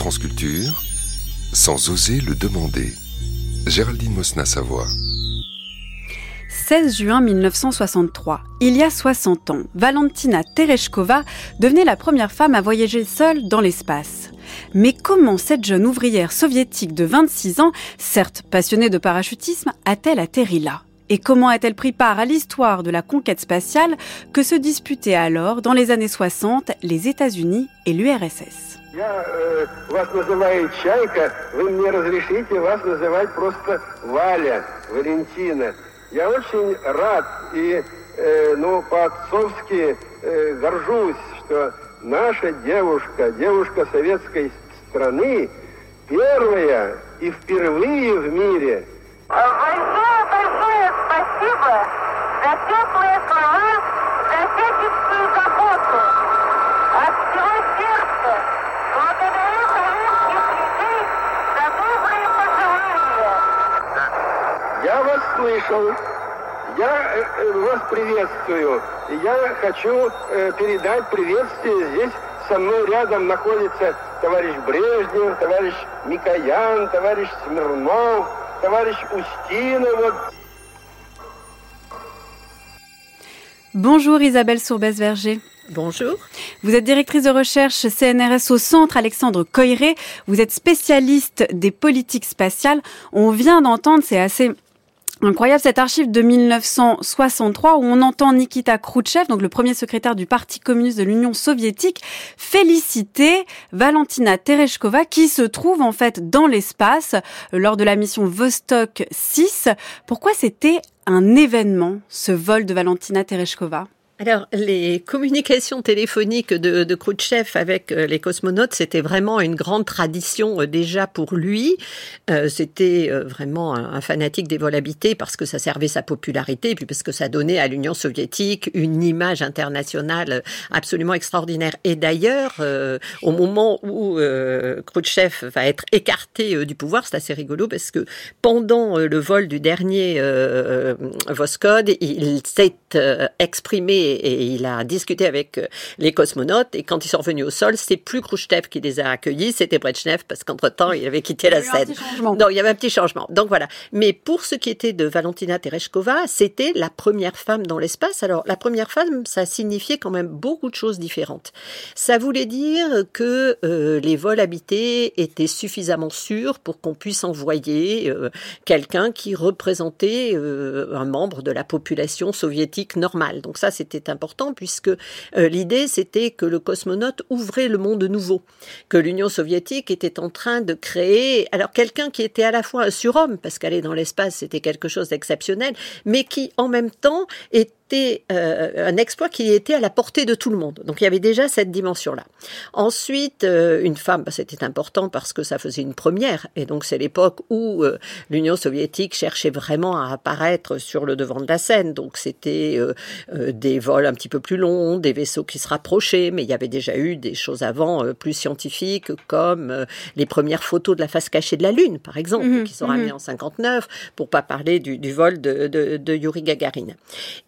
France Culture, sans oser le demander. Géraldine Mosna-Savoie. 16 juin 1963, il y a 60 ans, Valentina Tereshkova devenait la première femme à voyager seule dans l'espace. Mais comment cette jeune ouvrière soviétique de 26 ans, certes passionnée de parachutisme, a-t-elle atterri là? Et comment a-t-elle pris part à l'histoire de la conquête spatiale que se disputaient alors, dans les années 60, les États-Unis et l'URSS Я э, вас называю Чайка, вы мне разрешите вас называть просто Валя, Валентина. Я очень рад и, э, ну, по-отцовски э, горжусь, что наша девушка, девушка советской страны, первая и впервые в мире – Большое-большое спасибо за теплые слова, за всяческую Я вас слышал. Я э, вас приветствую. И я хочу э, передать приветствие. Здесь со мной рядом находится товарищ Брежнев, товарищ Микоян, товарищ Смирнов, Bonjour Isabelle Sourbès-Verger. Bonjour. Vous êtes directrice de recherche CNRS au Centre Alexandre Coiré. Vous êtes spécialiste des politiques spatiales. On vient d'entendre, c'est assez Incroyable cette archive de 1963 où on entend Nikita Khrouchtchev, donc le premier secrétaire du Parti communiste de l'Union soviétique, féliciter Valentina Tereshkova qui se trouve en fait dans l'espace lors de la mission Vostok 6. Pourquoi c'était un événement ce vol de Valentina Tereshkova? Alors, les communications téléphoniques de, de Khrouchtchev avec euh, les cosmonautes, c'était vraiment une grande tradition euh, déjà pour lui. Euh, c'était vraiment un, fanatique des vols habités parce que ça servait sa popularité, et puis parce que ça donnait à l'Union soviétique une image internationale absolument extraordinaire. Et d'ailleurs, au moment où Khrouchtchev va être écarté du pouvoir, c'est assez rigolo parce que pendant le vol du dernier Voskhod, il s'est exprimé et, il a discuté avec euh, les cosmonautes. Et quand ils sont revenus au sol, c'est plus Khrushchev qui les a accueillis, c'était Brezhnev parce qu'entre-temps, il avait quitté la scène. Non, il y avait un petit changement. Donc voilà. Mais pour ce qui était de Valentina Tereshkova, c'était la première femme dans l'espace. Alors la première femme, ça signifiait quand même beaucoup de choses différentes. Ça voulait dire que euh, les vols habités étaient suffisamment sûrs pour qu'on puisse envoyer euh, quelqu'un qui représentait un membre de la population soviétique normale. Donc ça, c'était important puisque euh, l'idée c'était que le cosmonaute ouvrait le monde nouveau, que l'Union soviétique était en train de créer, alors quelqu'un qui était à la fois un surhomme, parce qu'aller dans l'espace c'était quelque chose d'exceptionnel, mais qui en même temps était euh, un exploit qui était à la portée de tout le monde. Donc il y avait déjà cette dimension-là. Ensuite, euh, une femme, bah, c'était important parce que ça faisait une première. Et donc c'est l'époque où euh, l'Union soviétique cherchait vraiment à apparaître sur le devant de la scène. Donc c'était des vols un petit peu plus longs, des vaisseaux qui se rapprochaient, mais il y avait déjà eu des choses avant plus scientifiques comme les premières photos de la face cachée de la Lune, par exemple, mmh qui sont mmh ramenées en 59, pour pas parler du, du vol de, de, de Yuri Gagarin.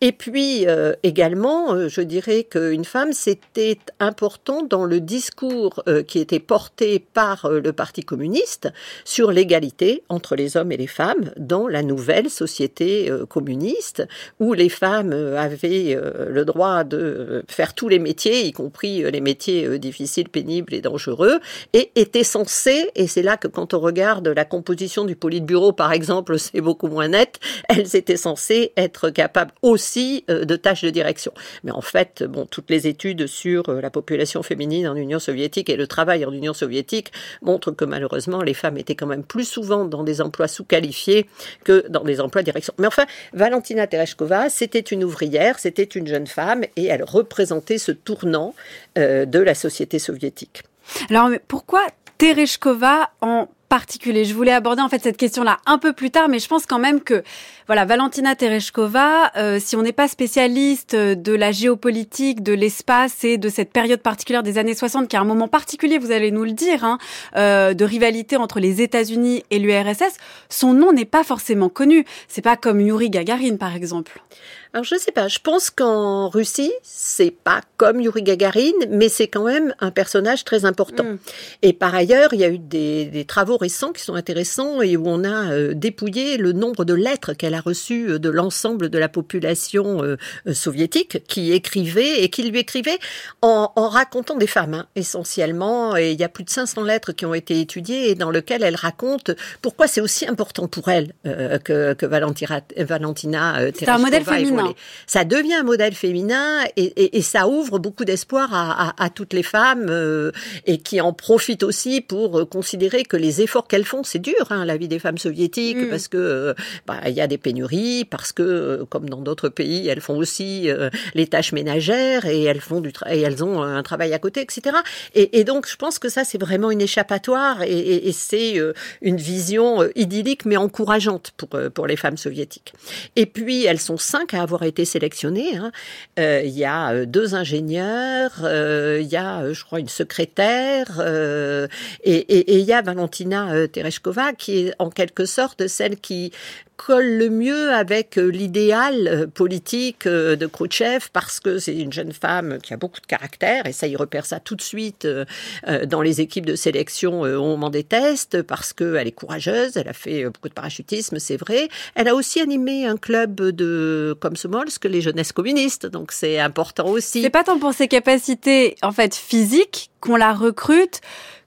Et puis puis euh, également, euh, je dirais qu'une femme, c'était important dans le discours euh, qui était porté par le Parti communiste sur l'égalité entre les hommes et les femmes dans la nouvelle société communiste, où les femmes avaient le droit de faire tous les métiers, y compris les métiers difficiles, pénibles et dangereux, et étaient censées, et c'est là que quand on regarde la composition du Politburo, par exemple, c'est beaucoup moins net, elles étaient censées être capables aussi euh, de tâches de direction. Mais en fait, bon, toutes les études sur euh, la population féminine en Union soviétique et le travail en Union soviétique montrent que malheureusement, les femmes étaient quand même plus souvent dans des emplois sous-qualifiés que dans des emplois de direction. Mais enfin, Valentina Tereshkova, c'était une ouvrière, c'était une jeune femme et elle représentait ce tournant euh, de la société soviétique. Alors, pourquoi Tereshkova en particulier. Je voulais aborder en fait cette question-là un peu plus tard, mais je pense quand même que voilà, Valentina Tereshkova, euh, si on n'est pas spécialiste de la géopolitique, de l'espace et de cette période particulière des années 60, qui est un moment particulier, vous allez nous le dire, hein, euh, de rivalité entre les États-Unis et l'URSS, son nom n'est pas forcément connu. C'est pas comme Yuri Gagarin, par exemple. Alors je sais pas, je pense qu'en Russie, c'est pas comme Yuri Gagarin, mais c'est quand même un personnage très important. Mm. Et par ailleurs, il y a eu des, des, travaux récents qui sont intéressants et où on a euh, dépouillé le nombre de lettres qu'elle a reçues euh, de l'ensemble de la population euh, soviétique qui écrivait et qui lui écrivait en, en racontant des femmes, hein, essentiellement. Et il y a plus de 500 lettres qui ont été étudiées et dans lesquelles elle raconte pourquoi c'est aussi important pour elle que, que Valentina, Valentina C'est un modèle féminin. Ça devient un modèle féminin et, et, ça ouvre beaucoup d'espoir à, à, à, toutes les femmes euh, et qui en profitent aussi pour euh, considérer que les efforts qu'elles font, c'est dur, hein, la vie des femmes soviétiques, mm. parce que euh, bah, il y a des pénuries, parce que comme dans d'autres pays, elles font aussi les tâches ménagères et elles font du et elles ont un travail à côté, etc. Et, et donc, je pense que ça, c'est vraiment une échappatoire et, et c'est une vision idyllique mais encourageante pour pour les femmes soviétiques. Et puis, elles sont cinq à avoir avoir été sélectionnés. Hein. Euh, il y a euh, deux ingénieurs, euh, il y a, je crois, une secrétaire, et il y a Valentina Tereshkova qui est en quelque sorte celle qui colle le mieux avec euh, l'idéal euh, politique euh, de Khrouchtchev parce que c'est une jeune femme qui a beaucoup de caractère et ça y repère ça tout de suite dans les équipes de sélection au moment des tests parce qu'elle est courageuse, elle a fait beaucoup de parachutisme, c'est vrai. Elle a aussi animé un club de comme que les jeunesses communistes, donc c'est important aussi. C'est pas tant pour ses capacités en fait physiques qu'on la recrute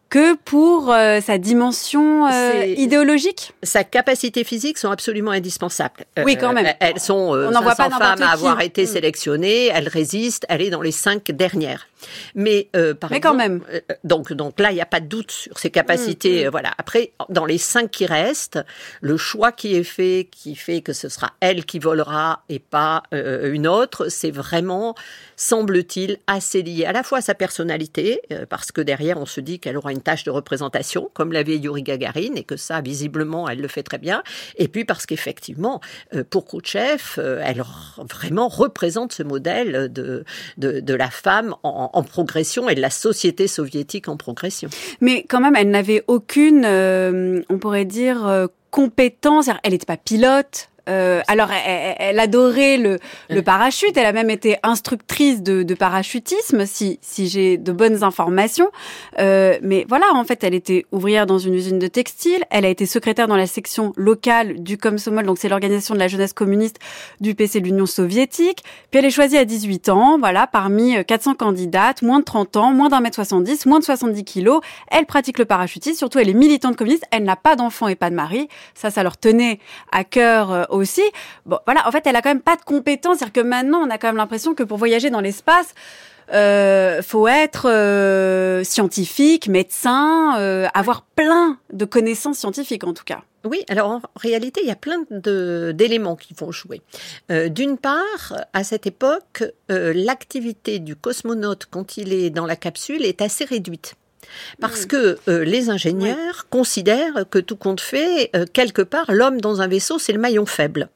que pour euh, sa dimension euh, idéologique? Sa capacité physique sont absolument indispensables. Oui, quand même. Euh, elles sont On 500 pas femmes à avoir été mm. sélectionnées, elle résiste, elle est dans les cinq dernières. Mais euh, par Mais quand même. donc donc là il n'y a pas de doute sur ses capacités. Mm, mm. Voilà. Après dans les cinq qui restent, le choix qui est fait, qui fait que ce sera elle qui volera et pas une autre, c'est vraiment semble-t-il assez lié à la fois à sa personnalité parce que derrière on se dit qu'elle aura une tâche de représentation, comme l'avait Yuri Gagarin, et que ça, visiblement, elle le fait très bien. Et puis parce qu'effectivement, euh, pour Khrouchtchev, euh, elle vraiment représente ce modèle de, de, la femme en, en, progression et de la société soviétique en progression. Mais quand même, elle n'avait aucune, euh, on pourrait dire, compétence. Elle n'était pas pilote, euh, alors, elle, adorait le, le, parachute. Elle a même été instructrice de, de parachutisme, si, si j'ai de bonnes informations. Euh, mais voilà, en fait, elle était ouvrière dans une usine de textile. Elle a été secrétaire dans la section locale du Komsomol, donc c'est l'organisation de la jeunesse communiste du PC de l'Union soviétique. Puis elle est choisie à 18 ans, voilà, parmi 400 euh, candidates, moins de 30 ans, moins d'un mètre 70, moins de 70 kilos. Elle pratique le parachutisme, surtout elle est militante communiste. Elle n'a pas d'enfant et pas de mari. Ça, ça leur tenait à cœur euh, aussi. Bon, voilà, en fait, elle a quand même pas de compétences. C'est-à-dire que maintenant, on a quand même l'impression que pour voyager dans l'espace, euh, faut être euh, scientifique, médecin, euh, avoir plein de connaissances scientifiques en tout cas. Oui, alors en réalité, il y a plein d'éléments qui vont jouer. Euh, D'une part, à cette époque, l'activité du cosmonaute quand il est dans la capsule est assez réduite. Parce mm. que euh, les ingénieurs considèrent que tout compte fait, euh, quelque part, l'homme dans un vaisseau, c'est le maillon faible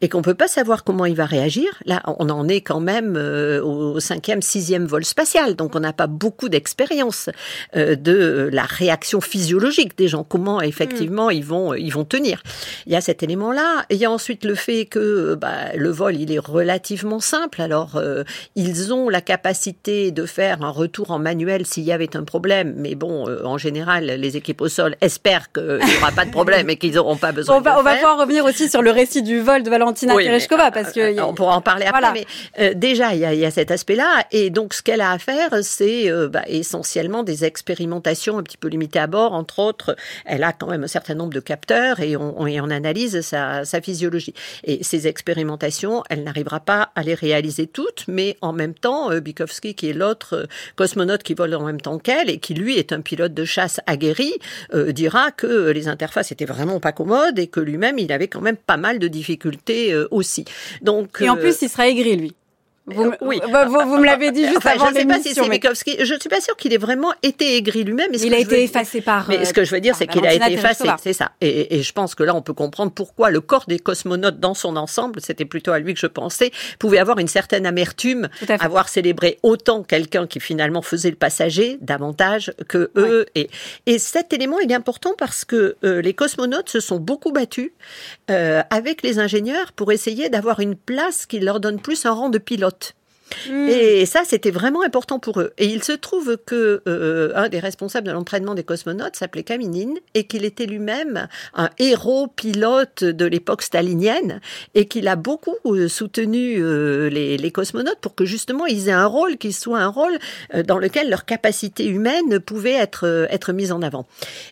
et qu'on peut pas savoir comment il va réagir. Là, on en est quand même euh, au cinquième, sixième vol spatial, donc on n'a pas beaucoup d'expérience euh, de la réaction physiologique des gens, comment effectivement ils vont ils vont tenir. Il y a cet élément-là. Il y a ensuite le fait que bah, le vol il est relativement simple. Alors euh, ils ont la capacité de faire un retour en manuel s'il y avait un problème, mais bon, en général, les équipes au sol espèrent qu'il n'y aura pas de problème et qu'ils n'auront pas besoin. On va, on va pouvoir revenir aussi sur le récit du vol de Valentina Tereshkova parce que euh, on pourra en parler après. Mais euh, déjà, il y a, y a, cet aspect-là, et donc ce qu'elle a à faire, c'est euh, bah, essentiellement des expérimentations un petit peu limitées à bord. Entre autres, elle a quand même un certain nombre de capteurs et on, on, analyse sa, sa, physiologie. Et ces expérimentations, elle n'arrivera pas à les réaliser toutes, mais en même temps, Bikovsky, qui est l'autre cosmonaute qui vole en même temps qu'elle et qui lui est un pilote de chasse aguerri, dira que les interfaces étaient vraiment pas commodes et que lui-même, il avait quand même pas mal de difficultés euh, aussi. Donc, et en plus, euh, il sera aigri, lui. Vous, euh, oui. Bah, vous, me l'avez dit juste avant Je ne sais pas si c'est Je ne suis pas sûre qu'il ait vraiment été aigri lui-même. Il a été effacé par. Mais ce que je veux dire, c'est qu'il a été effacé. C'est ça. Et, je pense que là, on peut comprendre pourquoi le corps des cosmonautes dans son ensemble, c'était plutôt à lui que je pensais, pouvait avoir une certaine amertume, avoir célébré autant quelqu'un qui finalement faisait le passager davantage que eux. Et, et cet élément, il est important parce que euh, les cosmonautes se sont beaucoup battus euh, avec les ingénieurs pour essayer d'avoir une place qui leur donne plus un rang de pilote. Mm. Et ça, c'était vraiment important pour eux. Et il se trouve que euh, un des responsables de l'entraînement des cosmonautes s'appelait Kaminine et qu'il était lui-même un héros pilote de l'époque stalinienne et qu'il a beaucoup euh, soutenu euh, les, cosmonautes pour que justement ils aient un rôle qui soit un rôle dans lequel leur capacité humaine pouvait être mise en avant.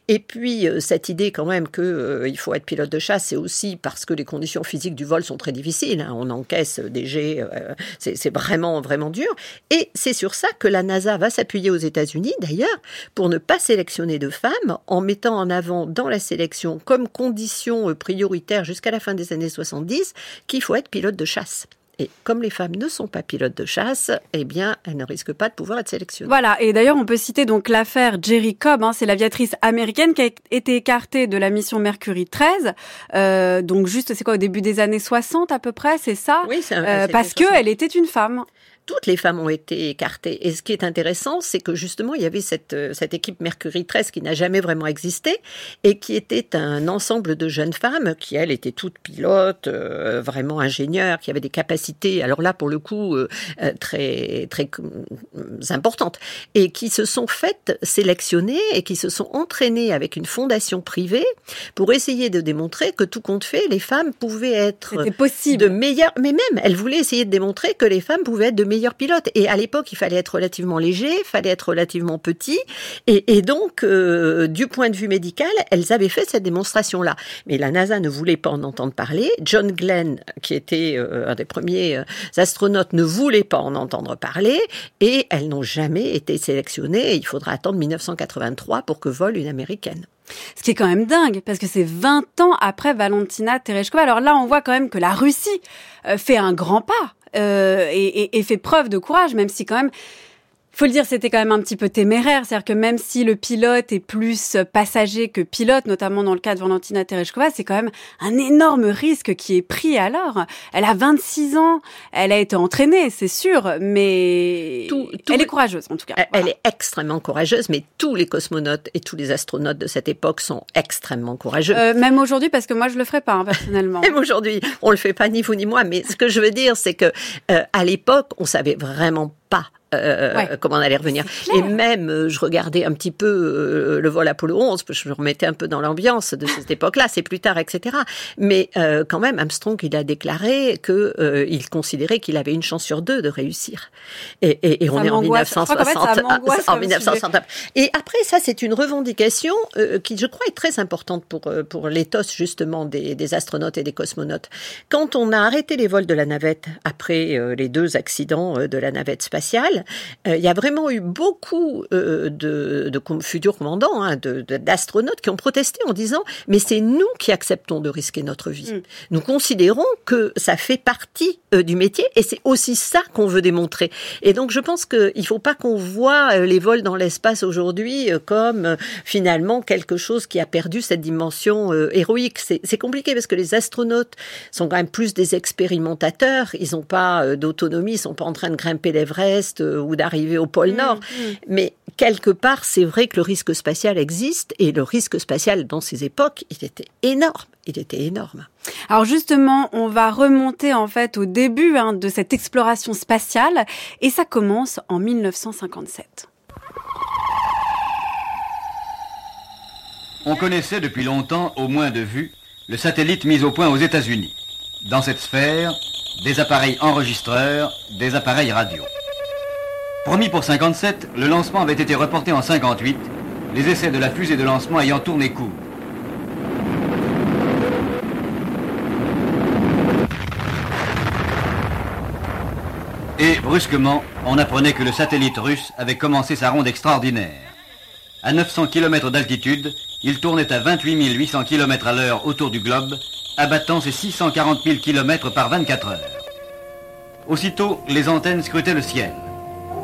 Et puis cette idée quand même que il faut être pilote de chasse, c'est aussi parce que les conditions physiques du vol sont très difficiles. Hein. On encaisse des jets, c'est vraiment vraiment, dur. Et c'est sur ça que la NASA va s'appuyer aux États-Unis, d'ailleurs, pour ne pas sélectionner de femmes, en mettant en avant dans la sélection comme condition prioritaire jusqu'à la fin des années 70 qu'il faut être pilote de chasse. Et comme les femmes ne sont pas pilotes de chasse, eh bien, elles ne risquent pas de pouvoir être sélectionnées. Voilà. Et d'ailleurs, on peut citer donc l'affaire Jerry Cobb. Hein, c'est l'aviatrice américaine qui a été écartée de la mission Mercury 13. Euh, donc juste, c'est quoi, au début des années 60 à peu près, c'est ça? Oui, c'est euh, Parce qu'elle était une femme toutes les femmes ont été écartées. Et ce qui est intéressant, c'est que justement, il y avait cette, euh, cette équipe Mercury 13 qui n'a jamais vraiment existé et qui était un ensemble de jeunes femmes qui, elles, étaient toutes pilotes, euh, vraiment ingénieurs, qui avaient des capacités, alors là, pour le coup, euh, très, très importantes, et qui se sont faites sélectionner et qui se sont entraînées avec une fondation privée pour essayer de démontrer que tout compte fait, les femmes pouvaient être possible. de meilleures, mais même, elles voulaient essayer de démontrer que les femmes pouvaient être de meilleures meilleur pilote. Et à l'époque, il fallait être relativement léger, il fallait être relativement petit. Et, donc, euh, du point de vue médical, elles avaient fait cette démonstration-là. Mais la NASA ne voulait pas en entendre parler. John Glenn, qui était euh, un des premiers euh, astronautes, ne voulait pas en entendre parler. Et elles n'ont jamais été sélectionnées. il faudra attendre 1983 pour que vole une américaine. Ce qui est quand même dingue, parce que c'est 20 ans après Valentina Tereshkova. Alors là, on voit quand même que la Russie fait un grand pas. Euh, et, et, fait preuve de courage, même si quand même faut le dire, c'était quand même un petit peu téméraire. C'est-à-dire que même si le pilote est plus passager que pilote, notamment dans le cas de Valentina Tereshkova, c'est quand même un énorme risque qui est pris alors. Elle a 26 ans, elle a été entraînée, c'est sûr, mais elle est courageuse en tout cas. Elle est extrêmement courageuse, mais tous les cosmonautes et tous les astronautes de cette époque sont extrêmement courageux. Euh, même aujourd'hui, parce que moi je le ferais pas hein, personnellement. même aujourd'hui, on le fait pas ni vous ni moi, mais ce que je veux dire, c'est que euh, à l'époque, on savait vraiment pas euh, comment on allait revenir. Et même, euh, je regardais un petit peu euh, le vol Apollo 11, je me remettais un peu dans l'ambiance de cette époque-là, c'est plus tard, etc. Mais quand même, Armstrong, il a déclaré que il considérait qu'il avait une chance sur deux de réussir. Et, et, et on est en 1960. En 1960. Et après, ça, c'est une revendication qui, je crois, est très importante pour pour l'éthos justement des, des, astronautes et des cosmonautes. Quand on a arrêté les vols de la navette après les deux accidents de la navette spatiale, euh, il y a vraiment eu beaucoup euh, de, de, futurs commandants, hein, d'astronautes qui ont protesté en disant mais c'est nous qui acceptons de risquer notre vie. Mm. Nous considérons que ça fait partie euh, du métier et c'est aussi ça qu'on veut démontrer. Et donc je pense qu'il ne faut pas qu'on voit les vols dans l'espace aujourd'hui comme finalement quelque chose qui a perdu cette dimension héroïque. C'est compliqué parce que les astronautes sont quand même plus des expérimentateurs. Ils n'ont pas d'autonomie, ils sont pas en train de grimper l'Everest euh, ou d'arriver au pôle mm, Nord. Mm. Mais quelque part, c'est vrai que le risque spatial existe et le risque spatial dans ces époques, il était énorme. Il était énorme. Alors justement, on va remonter en fait au début hein, de cette exploration spatiale et ça commence en 1957. On connaissait depuis longtemps, au moins de vue, le satellite mis au point aux États-Unis. Dans cette sphère, des appareils enregistreurs, des appareils radio. Promis pour 57, le lancement avait été reporté en 58, les essais de la fusée de lancement ayant tourné court. Et brusquement, on apprenait que le satellite russe avait commencé sa ronde extraordinaire. À 900 km d'altitude, il tournait à 28 800 km à l'heure autour du globe, abattant ses 640 000 km par 24 heures. Aussitôt, les antennes scrutaient le ciel.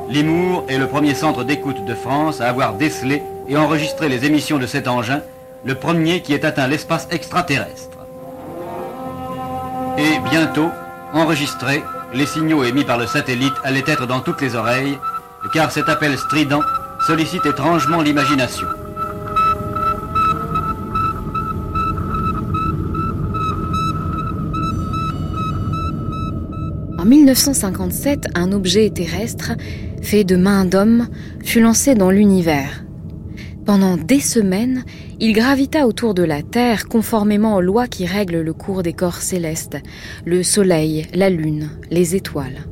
Limour est le premier centre d'écoute de France à avoir décelé et enregistré les émissions de cet engin, le premier qui ait atteint l'espace extraterrestre. Et bientôt, enregistrés, les signaux émis par le satellite allaient être dans toutes les oreilles, car cet appel strident sollicite étrangement l'imagination. En 1957, un objet terrestre, fait de main d'homme, fut lancé dans l'univers. Pendant des semaines, il gravita autour de la Terre conformément aux lois qui règlent le cours des corps célestes, le Soleil, la Lune, les étoiles.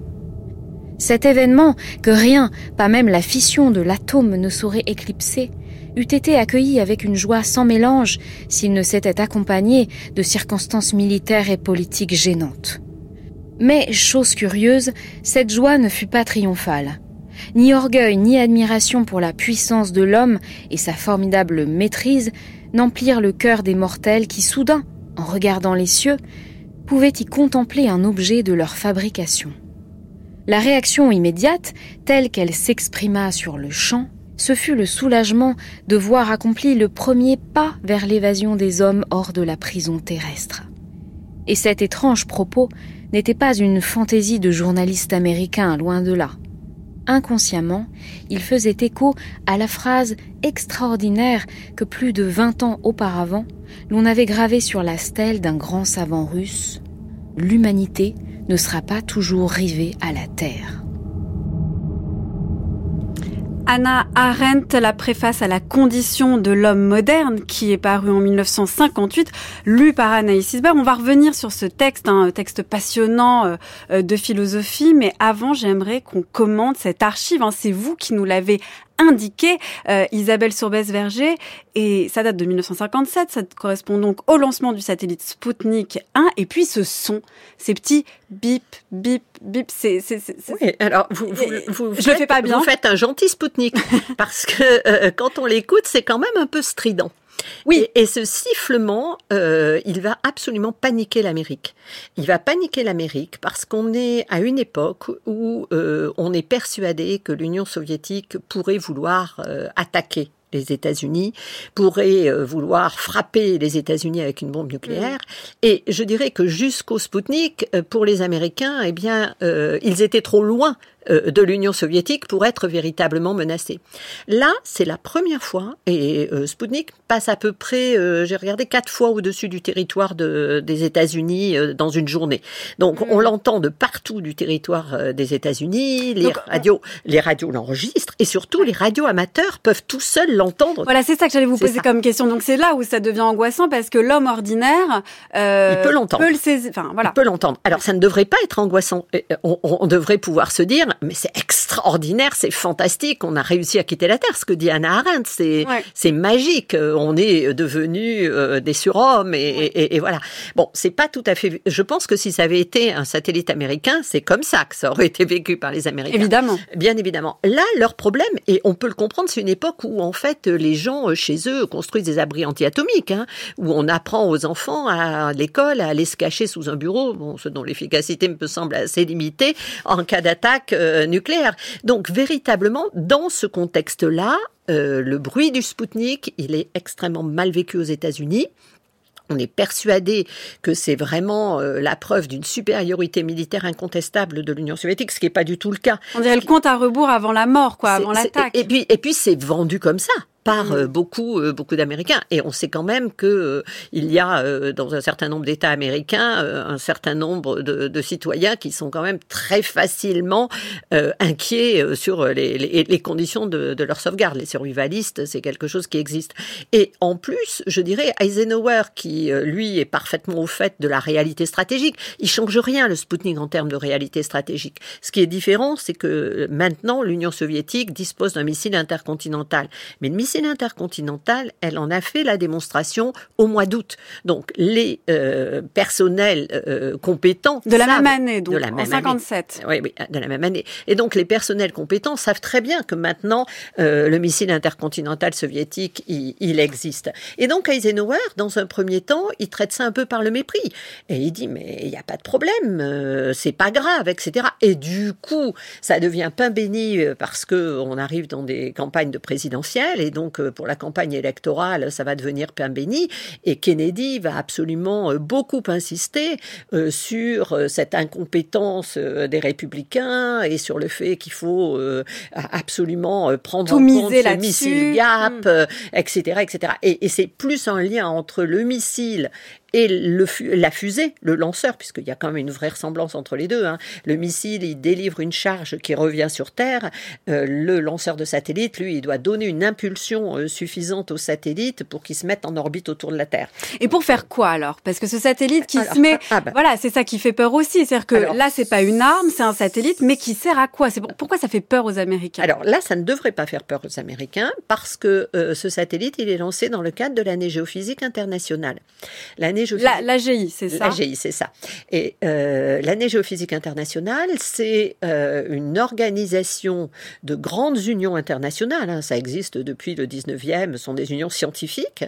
Cet événement, que rien, pas même la fission de l'atome ne saurait éclipser, eût été accueilli avec une joie sans mélange s'il ne s'était accompagné de circonstances militaires et politiques gênantes. Mais, chose curieuse, cette joie ne fut pas triomphale. Ni orgueil ni admiration pour la puissance de l'homme et sa formidable maîtrise n'emplirent le cœur des mortels qui soudain, en regardant les cieux, pouvaient y contempler un objet de leur fabrication. La réaction immédiate, telle qu'elle s'exprima sur le champ, ce fut le soulagement de voir accompli le premier pas vers l'évasion des hommes hors de la prison terrestre. Et cet étrange propos n'était pas une fantaisie de journaliste américain, loin de là inconsciemment, il faisait écho à la phrase extraordinaire que plus de vingt ans auparavant, l'on avait gravée sur la stèle d'un grand savant russe L'humanité ne sera pas toujours rivée à la terre. Anna Arendt, la préface à la condition de l'homme moderne, qui est paru en 1958, lu par Anaïs Isbert. On va revenir sur ce texte, un hein, texte passionnant euh, euh, de philosophie, mais avant, j'aimerais qu'on commente cette archive. Hein. C'est vous qui nous l'avez indiqué, euh, Isabelle Sourbès-Verger, et ça date de 1957, ça correspond donc au lancement du satellite Sputnik 1, et puis ce son, ces petits bip, bip, bip, c'est... Oui, alors vous, vous, vous, je le fais pas bien. Vous faites un gentil Sputnik, parce que euh, quand on l'écoute, c'est quand même un peu strident. Oui. Et, ce sifflement, euh, il va absolument paniquer l'Amérique. Il va paniquer l'Amérique parce qu'on est à une époque où euh, on est persuadé que l'Union soviétique pourrait vouloir euh, attaquer les États-Unis, pourrait vouloir frapper les États-Unis avec une bombe nucléaire. Mm. Et je dirais que jusqu'au Sputnik, pour les Américains, eh bien, ils étaient trop loin euh, de l'Union soviétique pour être véritablement menacée. Là, c'est la première fois, et euh, Sputnik passe à peu près, euh, j'ai regardé, quatre fois au-dessus du territoire de, des États-Unis dans une journée. Donc, on hmm. l'entend de partout du territoire des États-Unis, les radios, les radios l'enregistrent, et surtout, les radios amateurs peuvent tout seuls l'entendre. Voilà, c'est ça que j'allais vous poser comme question. Donc, c'est là où ça devient angoissant, parce que l'homme ordinaire... il peut l'entendre. Enfin, voilà. Il peut l'entendre. Alors, ça ne devrait pas être angoissant. On, on devrait pouvoir se dire, mais c'est extraordinaire, c'est fantastique, on a réussi à quitter la Terre. Ce que dit Anna Arendt, c'est magique. On est devenu euh, des surhommes et, et, voilà. Bon, c'est pas tout à fait. Je pense que si ça avait été un satellite américain, c'est comme ça que ça aurait été vécu par les Américains. Évidemment. Bien évidemment. Là, leur problème, et on peut le comprendre, c'est une époque où en fait les gens chez eux construisent des abris antiatomiques, hein, où on apprend aux enfants à l'école à aller se cacher sous un bureau, bon, ce dont l'efficacité me semble assez limitée en cas d'attaque euh, nucléaire. Donc véritablement, dans ce contexte-là, euh, le bruit du Spoutnik, il est extrêmement mal vécu aux États-Unis. On est persuadé que c'est vraiment euh, la preuve d'une supériorité militaire incontestable de l'Union soviétique, ce qui n'est pas du tout le cas. On dirait le compte à rebours avant la mort, quoi, avant l'attaque. Et puis, et puis c'est vendu comme ça par mm. euh, beaucoup euh, beaucoup d'Américains et on sait quand même que euh, il y a dans un certain nombre d'États américains un certain nombre de, de, citoyens qui sont quand même très facilement inquiets sur les, les, les conditions de, de, leur sauvegarde. Les survivalistes, c'est quelque chose qui existe. Et en plus, je dirais Eisenhower, qui lui est parfaitement au fait de la réalité stratégique, il change rien le Sputnik en termes de réalité stratégique. Ce qui est différent, c'est que maintenant l'Union soviétique dispose d'un missile intercontinental, mais le missile missile intercontinental, elle en a fait la démonstration au mois d'août. Donc les euh, personnels euh, compétents de la savent- même année, donc de la en même année. 57. Oui, oui, de la même année. Et donc les personnels compétents savent très bien que maintenant euh, le missile intercontinental soviétique, il, il existe. Et donc Eisenhower, dans un premier temps, il traite ça un peu par le mépris. Et il dit mais il n'y a pas de problème, c'est pas grave, etc. Et du coup, ça devient pain béni parce que on arrive dans des campagnes de présidentielles et donc euh, pour la campagne électorale, ça va devenir pain béni. Et Kennedy va absolument euh, beaucoup insister euh, sur cette incompétence des républicains et sur le fait qu'il faut absolument prendre Tout en compte là-dessus. missile Gap, Mm. euh, etc., etc. Et, et c'est plus un lien entre le missile et le la fusée, le lanceur, puisqu'il y a quand même une vraie ressemblance entre les deux. hein. Le missile, il délivre une charge qui revient sur Terre. Euh, le lanceur de satellite, lui, il doit donner une impulsion euh, suffisante au satellite pour qu'il se mette en orbite autour de la Terre. Et pour faire quoi alors? Parce que ce satellite qui Alors, se met, ah ben. voilà, c'est ça qui fait peur aussi. C'est-à-dire que Alors, là, c'est pas une arme, c'est un satellite, mais qui sert à quoi? C'est pour- pourquoi ça fait peur aux Américains? Alors là, ça ne devrait pas faire peur aux Américains parce que euh, ce satellite, il est lancé dans le cadre de l'année géophysique internationale. L'année géophysique... La, l'AGI, c'est ça? L'AGI, c'est ça. Et euh, l'année géophysique internationale, c'est euh, une organisation de grandes unions internationales. hein, ça existe depuis le 19e, ce sont des unions scientifiques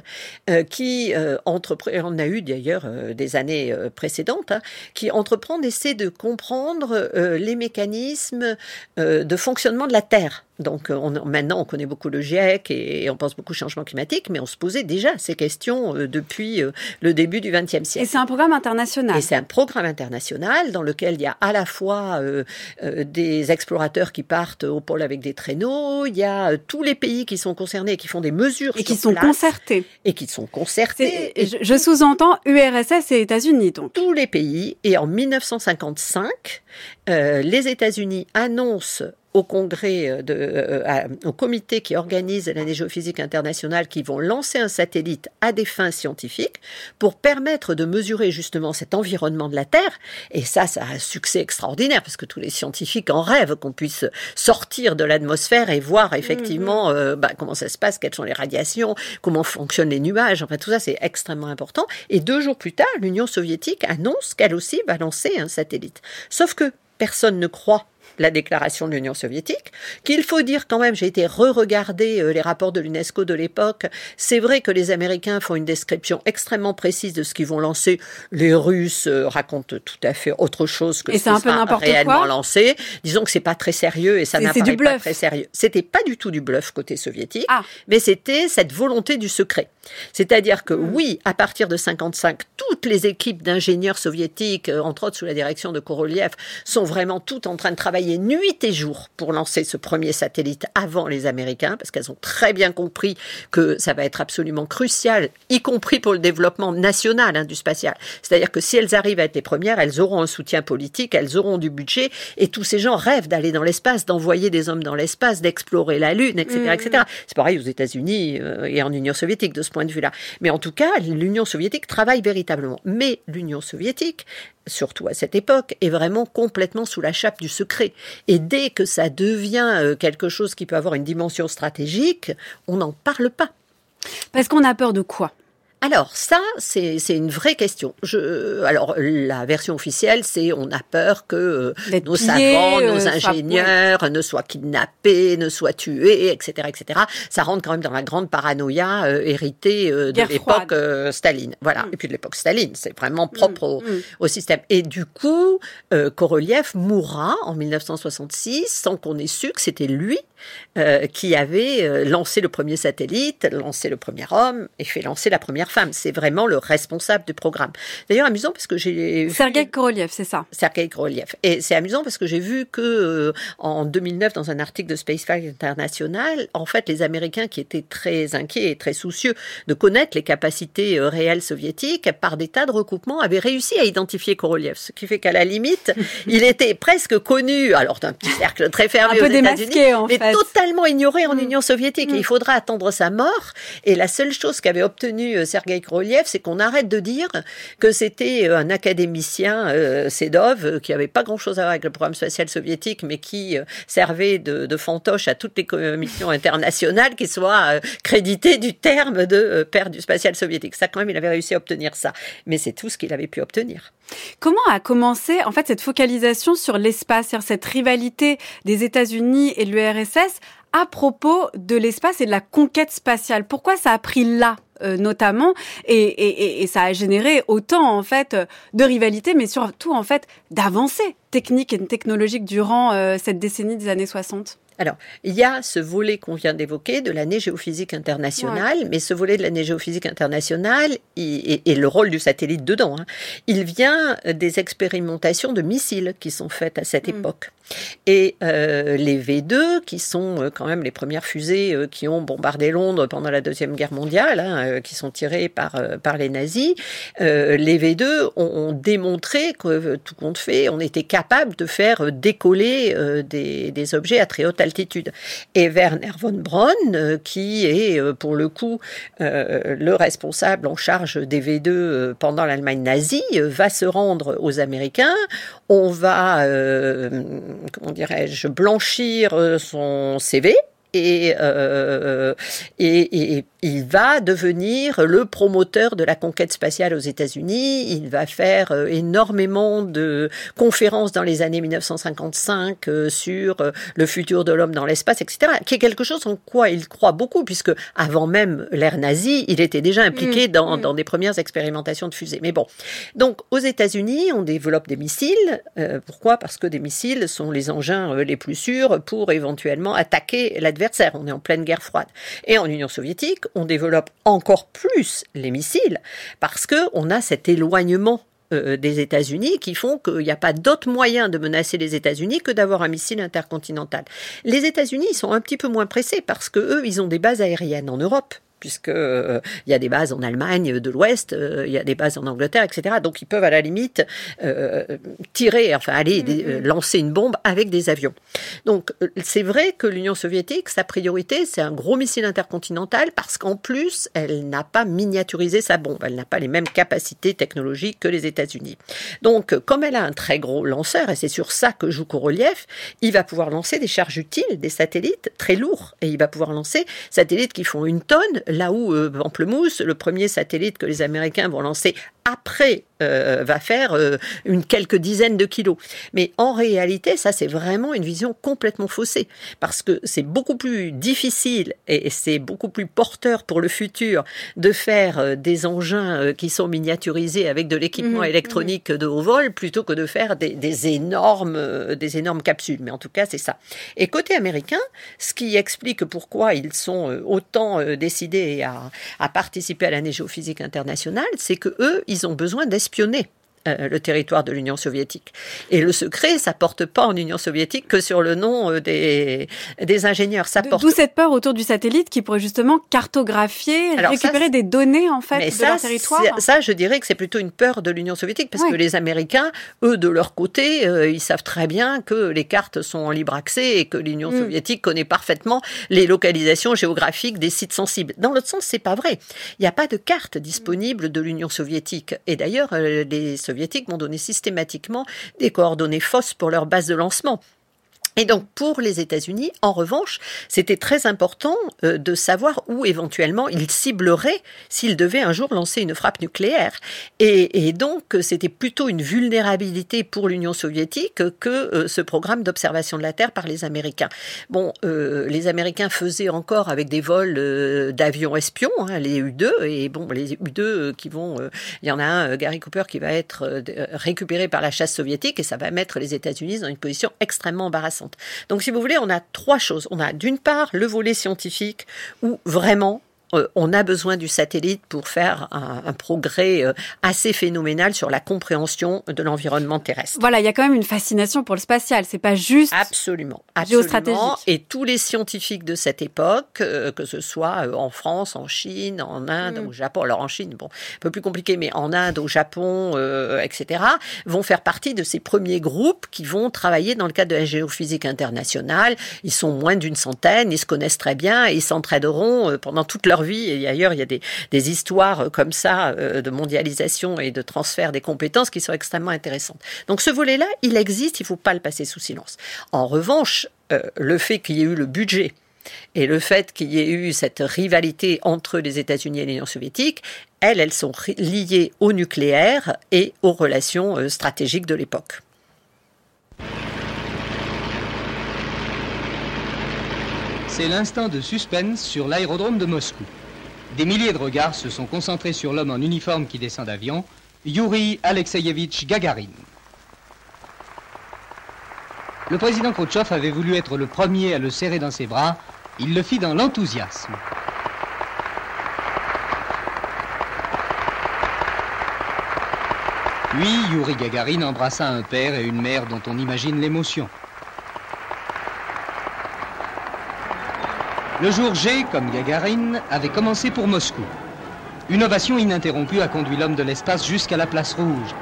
euh, qui euh, entreprennent, on a eu d'ailleurs des années précédentes, hein, qui entreprennent d'essayer de comprendre les mécanismes de fonctionnement de la Terre. Donc on, maintenant, on connaît beaucoup le GIEC et, et on pense beaucoup au changement climatique, mais on se posait déjà ces questions depuis le début du XXe Et siècle. c'est un programme international. Et c'est un programme international dans lequel il y a à la fois euh, euh, des explorateurs qui partent au pôle avec des traîneaux, il y a euh, tous les pays qui sont concernés et qui font des mesures Et qui sont place concertés. et qui sont concertés. je je sous-entends URSS et États-Unis, donc. tous les pays. Et en 1955, euh, les États-Unis annoncent au congrès, euh, de, euh, à- au comité qui organise l'année géophysique internationale, qu'ils vont lancer un satellite à des fins scientifiques pour permettre de mesurer justement cet environnement de la Terre. Et ça, ça a un succès extraordinaire parce que tous les scientifiques en rêvent qu'on puisse sortir de l'atmosphère et voir effectivement euh, bah, comment ça se passe, quelles sont les radiations, comment fonctionnent les nuages. Enfin, tout ça, c'est extrêmement important. Et deux jours plus tard, l'Union soviétique annonce qu'elle aussi va lancer un satellite. Sauf que personne ne croit la déclaration de l'Union soviétique, qu'il faut dire quand même, j'ai été re-regarder euh, les rapports de l'UNESCO de l'époque, c'est vrai que les Américains font une description extrêmement précise de ce qu'ils vont lancer, les Russes euh, racontent tout à fait autre chose que Et ce qui sera réellement quoi. lancé. Disons que c'est pas très sérieux et ça n'apparaît pas bluff. très sérieux. C'était pas du tout du bluff côté soviétique, Ah. mais c'était cette volonté du secret. C'est-à-dire que Hmm. oui, à partir de 55, toutes les équipes d'ingénieurs soviétiques, euh, entre autres sous la direction de Korolev, sont vraiment toutes en train de travailler nuit et jour pour lancer ce premier satellite avant les Américains, parce qu'elles ont très bien compris que ça va être absolument crucial, y compris pour le développement national hein, du spatial. C'est-à-dire que si elles arrivent à être les premières, elles auront un soutien politique, elles auront du budget, et tous ces gens rêvent d'aller dans l'espace, d'envoyer des hommes dans l'espace, d'explorer la Lune, etc., etc. C'est pareil aux États-Unis euh, et en Union soviétique de ce point de vue-là. Mais en tout cas, l'Union soviétique travaille véritablement. Mais l'Union soviétique, surtout à cette époque, est vraiment complètement sous la chape du secret. Et dès que ça devient euh, quelque chose qui peut avoir une dimension stratégique, on n'en parle pas. Parce qu'on a peur de quoi? Alors ça, c'est une vraie question. Je, alors la version officielle, c'est on a peur que euh, nos savants, euh, nos soit- ingénieurs ne soient kidnappés, ne soient tués, etc., etc. Ça rentre quand même dans la grande paranoïa euh, héritée euh, de l'époque euh, Staline. Voilà. Mm. Et puis de l'époque Staline, c'est vraiment propre au, Mm. au système. Et du coup, euh, Korolev mourra en 1966 sans qu'on ait su que c'était lui euh, qui avait euh, lancé le premier satellite, lancé le premier homme et fait lancer la première femme. C'est vraiment le responsable du programme. D'ailleurs, amusant parce que j'ai Sergei Korolev, c'est ça. Sergei Korolev. Et c'est amusant parce que j'ai vu que euh, en 2009, dans un article de Spaceflight International, en fait, les Américains qui étaient très inquiets et très soucieux de connaître les capacités euh, réelles soviétiques, par des tas de recoupements, avaient réussi à identifier Korolev. Ce qui fait qu'à la limite, il était presque connu, alors d'un petit cercle très fermé Un aux États-Unis, mais fait. totalement ignoré en Mm. Union soviétique. Et Mm. il faudra attendre sa mort. Et la seule chose qu'avait obtenu euh, Sergei Sergei Korolev, c'est qu'on arrête de dire que c'était un académicien euh, Sedov qui avait pas grand-chose à voir avec le programme spatial soviétique, mais qui servait de, fantoche à toutes les commissions internationales, qui soit crédité du terme de père du spatial soviétique. Ça, quand même, il avait réussi à obtenir ça. Mais c'est tout ce qu'il avait pu obtenir. Comment a commencé en fait cette focalisation sur l'espace, cette rivalité des États-Unis et de l'URSS à propos de l'espace et de la conquête spatiale. Pourquoi ça a pris là euh, notamment et, ça a généré autant en fait de rivalité mais surtout en fait d'avancées techniques et technologiques durant euh, cette décennie des années 60 alors, il y a ce volet qu'on vient d'évoquer de l'année géophysique internationale, mais ce volet de l'année géophysique internationale et, le rôle du satellite dedans, hein, il vient des expérimentations de missiles qui sont faites à cette mm. époque. Et euh, les V2, qui sont euh, quand même les premières fusées euh, qui ont bombardé Londres pendant la Deuxième Guerre mondiale, hein, qui sont tirées par, par les nazis, les V2 ont, démontré que, tout compte fait, on était capable de faire décoller des, des objets à très haute altitude. Et Werner von Braun, qui est pour le coup le responsable en charge des V2 pendant l'Allemagne nazie, va se rendre aux Américains. On va comment dirais-je, blanchir euh, son CV euh, et, et, il va devenir le promoteur de la conquête spatiale aux États-Unis. Il va faire euh, énormément de conférences dans les années 1955 euh, sur le futur de l'homme dans l'espace, etc., qui est quelque chose en quoi il croit beaucoup, puisque avant même l'ère nazie, il était déjà impliqué mmh, dans, mmh. dans, des premières expérimentations de fusées. Mais bon, donc aux États-Unis, on développe des missiles. pourquoi? Parce que des missiles sont les engins les plus sûrs pour éventuellement attaquer l'adversaire on est en pleine guerre froide. Et en Union soviétique, on développe encore plus les missiles parce que on a cet éloignement euh, des États-Unis qui font qu'il n'y a pas d'autre moyen de menacer les États-Unis que d'avoir un missile intercontinental. Les États-Unis sont un petit peu moins pressés parce que eux, ils ont des bases aériennes en Europe puisque euh, il y a des bases en Allemagne de l'Ouest, euh, il y a des bases en Angleterre, etc. Donc ils peuvent à la limite euh, tirer, enfin aller mm-hmm. lancer une bombe avec des avions. Donc c'est vrai que l'Union soviétique, sa priorité, c'est un gros missile intercontinental parce qu'en plus, elle n'a pas miniaturisé sa bombe, elle n'a pas les mêmes capacités technologiques que les États-Unis. Donc comme elle a un très gros lanceur, et c'est sur ça que joue Korolev, il va pouvoir lancer des charges utiles, des satellites très lourds, et il va pouvoir lancer satellites qui font une tonne, là où euh, Pamplemousse, le premier satellite que les Américains vont lancer après euh, va faire euh, une quelques dizaines de kilos. Mais en réalité, ça c'est vraiment une vision complètement faussée parce que c'est beaucoup plus difficile et c'est beaucoup plus porteur pour le futur de faire euh, des engins qui sont miniaturisés avec de l'équipement mmh, électronique de haut vol plutôt que de faire des, énormes des énormes capsules. Mais en tout cas, c'est ça. Et côté américain, ce qui explique pourquoi ils sont autant décidés à, à participer à la géophysique internationale, c'est que eux, ils ont besoin d'espionner euh, le territoire de l'Union soviétique. Et le secret, ça porte pas en Union soviétique que sur le nom euh, des, des ingénieurs. Ça porte... D'où cette peur autour du satellite qui pourrait justement cartographier, récupérer des données en fait de leur territoire. Ça, je dirais que c'est plutôt une peur de l'Union soviétique parce que les Américains, eux, de leur côté, euh, ils savent très bien que les cartes sont en libre accès et que l'Union mm. soviétique connaît parfaitement les localisations géographiques des sites sensibles. Dans l'autre sens, c'est pas vrai. Il n'y a pas de carte disponible de l'Union soviétique. Et d'ailleurs, les soviétiques vont donner systématiquement des coordonnées fausses pour leur base de lancement. Et donc pour les États-Unis, en revanche, c'était très important euh, de savoir où éventuellement ils cibleraient s'ils devaient un jour lancer une frappe nucléaire. Et, donc c'était plutôt une vulnérabilité pour l'Union soviétique que euh, ce programme d'observation de la Terre par les Américains. Bon, euh, les Américains faisaient encore avec des vols d'avions espions, hein, les U-2, et bon, les U-2 qui vont, il y en a un, Gary Cooper, qui va être récupéré par la chasse soviétique, et ça va mettre les États-Unis dans une position extrêmement embarrassante. Donc si vous voulez, on a trois choses. On a d'une part le volet scientifique où vraiment on a besoin du satellite pour faire un, progrès euh, assez phénoménal sur la compréhension de l'environnement terrestre. Voilà, il y a quand même une fascination pour le spatial. C'est pas juste absolument, absolument. Et tous les scientifiques de cette époque, euh, que ce soit en France, en Chine, en Inde, mm. au Japon. Alors en Chine, bon, un peu plus compliqué, mais en Inde, au Japon, etc., vont faire partie de ces premiers groupes qui vont travailler dans le cadre de la géophysique internationale. Ils sont moins d'une centaine, ils se connaissent très bien, et ils s'entraideront pendant toute leur Et ailleurs, il y a des, histoires comme ça de mondialisation et de transfert des compétences qui sont extrêmement intéressantes. Donc ce volet-là, il existe, il ne faut pas le passer sous silence. En revanche, le fait qu'il y ait eu le budget et le fait qu'il y ait eu cette rivalité entre les États-Unis et l'Union soviétique, elles, elles sont liées au nucléaire et aux relations euh, stratégiques de l'époque. C'est l'instant de suspense sur l'aérodrome de Moscou. Des milliers de regards se sont concentrés sur l'homme en uniforme qui descend d'avion, Yuri Alexeyevitch Gagarin. Le président Khrouchtchev avait voulu être le premier à le serrer dans ses bras. Il le fit dans l'enthousiasme. Puis Yuri Gagarin embrassa un père et une mère dont on imagine l'émotion. Le jour G, comme Gagarin, avait commencé pour Moscou. Une ovation ininterrompue a conduit l'homme de l'espace jusqu'à la place rouge.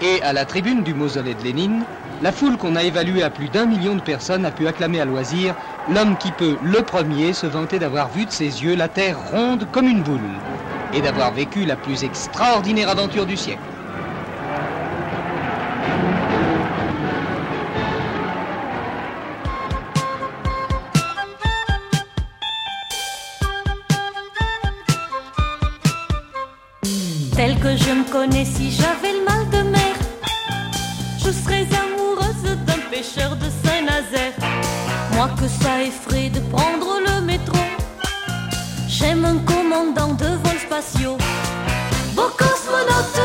Et à la tribune du mausolée de Lénine, la foule qu'on a évaluée à plus d'un million de personnes a pu acclamer à loisir l'homme qui peut, le premier, se vanter d'avoir vu de ses yeux la Terre ronde comme une boule et d'avoir vécu la plus extraordinaire aventure du siècle. Si j'avais le mal de mer, je serais de Saint-Nazaire. Moi que ça effraie de prendre le métro. J'aime un commandant de vols spatiaux. Beau cosmonaute,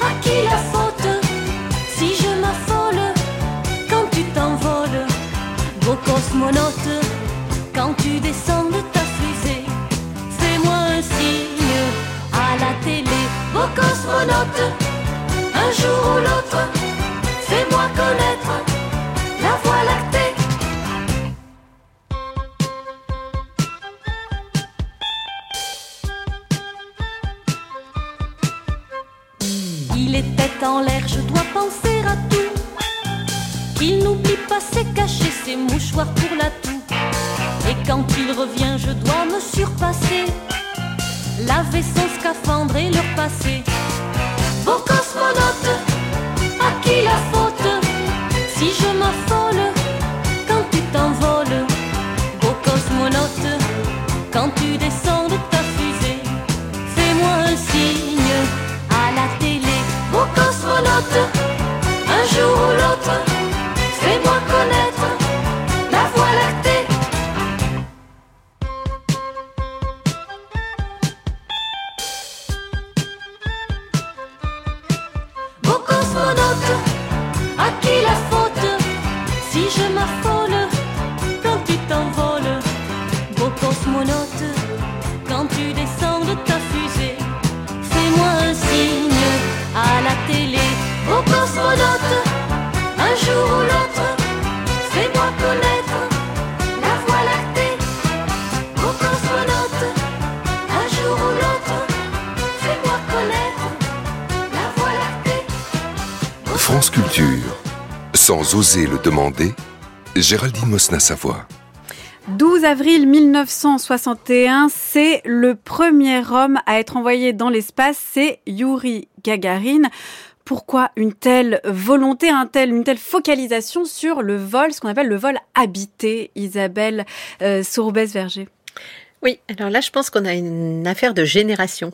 à qui la faute? Si je m'affole quand tu t'envoles. Beau cosmonaute, quand tu descends un jour ou l'autre, fais-moi connaître la voie lactée. Il était en l'air, je dois penser à tout. Qu'il n'oublie pas ses cachets, ses mouchoirs pour la toux. Et quand il revient, je dois me surpasser. Laver son scaphandre et le repasser. Beau cosmonaute, à qui la faute si je m'affole quand tu t'envoles, beau cosmonaute, quand tu descends de ta fusée, fais-moi un signe à la télé, beau cosmonaute, oser le demander, Géraldine Mosna-Savoie. 12 avril 1961, c'est le premier homme à être envoyé dans l'espace, c'est Yuri Gagarin. Pourquoi une telle volonté, un tel, une telle focalisation sur le vol, ce qu'on appelle le vol habité, Isabelle euh, Sourbès-Verger oui, alors là, je pense qu'on a une affaire de génération.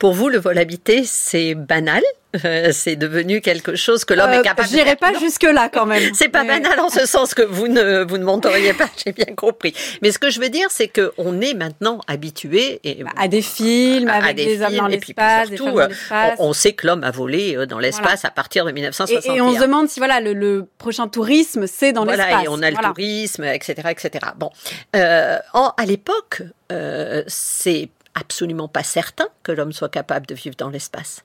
Pour vous, le vol habité, c'est banal. Euh, c'est devenu quelque chose que l'homme Euh, est capable de J'irai faire. pas jusque là quand même. C'est pas Mais- banal en ce sens que vous ne vous ne m'entendriez pas, j'ai bien compris. Mais ce que je veux dire, c'est que on est maintenant habitué et à des films à avec des des, hommes films, dans l'espace, des surtout, femmes dans euh, l'espace. on, on sait que l'homme a volé euh, dans l'espace Voilà. à partir de Et, 1961. et on se demande si voilà le, le prochain tourisme c'est dans voilà, l'espace. et on a le Voilà. tourisme, etc., etc. Bon, euh, en- à l'époque, euh, c'est absolument pas certain que l'homme soit capable de vivre dans l'espace.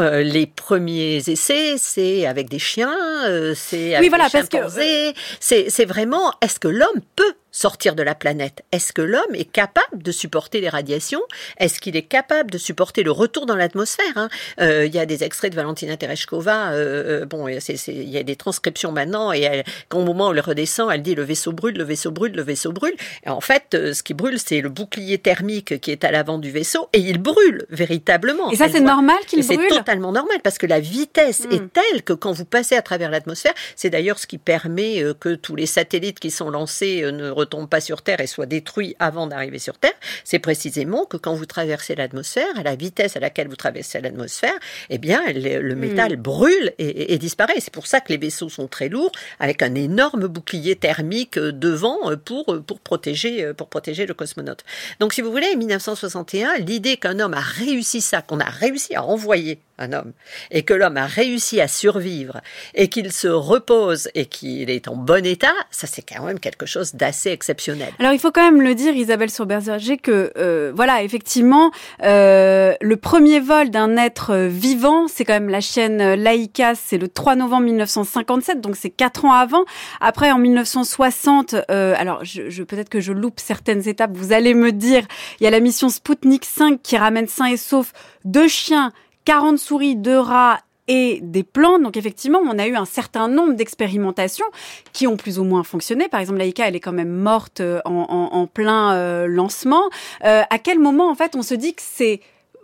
Euh, les premiers essais, c'est avec des chiens, euh, c'est avec voilà, des parce que- chimpanzés. C'est c'est vraiment, est-ce que l'homme peut sortir de la planète? Est-ce que l'homme est capable de supporter les radiations? Est-ce qu'il est capable de supporter le retour dans l'atmosphère hein? Euh, Il y a des extraits de Valentina Tereshkova. euh, euh, bon, il y a des transcriptions maintenant, et elle, quand au moment où elle redescend, elle dit le vaisseau brûle, le vaisseau brûle, le vaisseau brûle. Et en fait, euh, ce qui brûle, c'est le bouclier thermique qui est à l'avant du vaisseau, et il brûle véritablement. Et ça, c'est normal qu'il et c'est brûle totalement normal parce que la vitesse Mm. est telle que quand vous passez à travers l'atmosphère, c'est d'ailleurs ce qui permet euh, que tous les satellites qui sont lancés euh, ne retombent pas sur Terre et soient détruits avant d'arriver sur Terre. C'est précisément que quand vous traversez l'atmosphère, à la vitesse à laquelle vous traversez l'atmosphère, eh bien, le, le métal brûle et, disparaît. C'est pour ça que les vaisseaux sont très lourds, avec un énorme bouclier thermique euh, devant pour, pour, protéger, pour protéger le cosmonaute. Donc, si vous voulez, en 1961, l'idée qu'un homme a réussi ça, qu'on a réussi à envoyer un homme, et que l'homme a réussi à survivre, et qu'il se repose et qu'il est en bon état, ça c'est quand même quelque chose d'assez exceptionnel. Alors il faut quand même le dire, Isabelle Surberger, que euh, voilà, effectivement, euh, le premier vol d'un être euh, vivant, c'est quand même la euh, Laïka, c'est le 3 novembre 1957, donc c'est quatre ans avant. Après, en 1960, euh, alors je, je peut-être que je loupe certaines étapes, vous allez me dire, il y a la mission Sputnik 5 qui ramène sains et saufs deux chiens, 40 souris, deux rats et des plantes. Donc effectivement, on a eu un certain nombre d'expérimentations qui ont plus ou moins fonctionné. Par exemple, Laïka, elle est quand même morte euh, en, plein euh, lancement. Euh, à quel moment, en fait, on se dit que c'est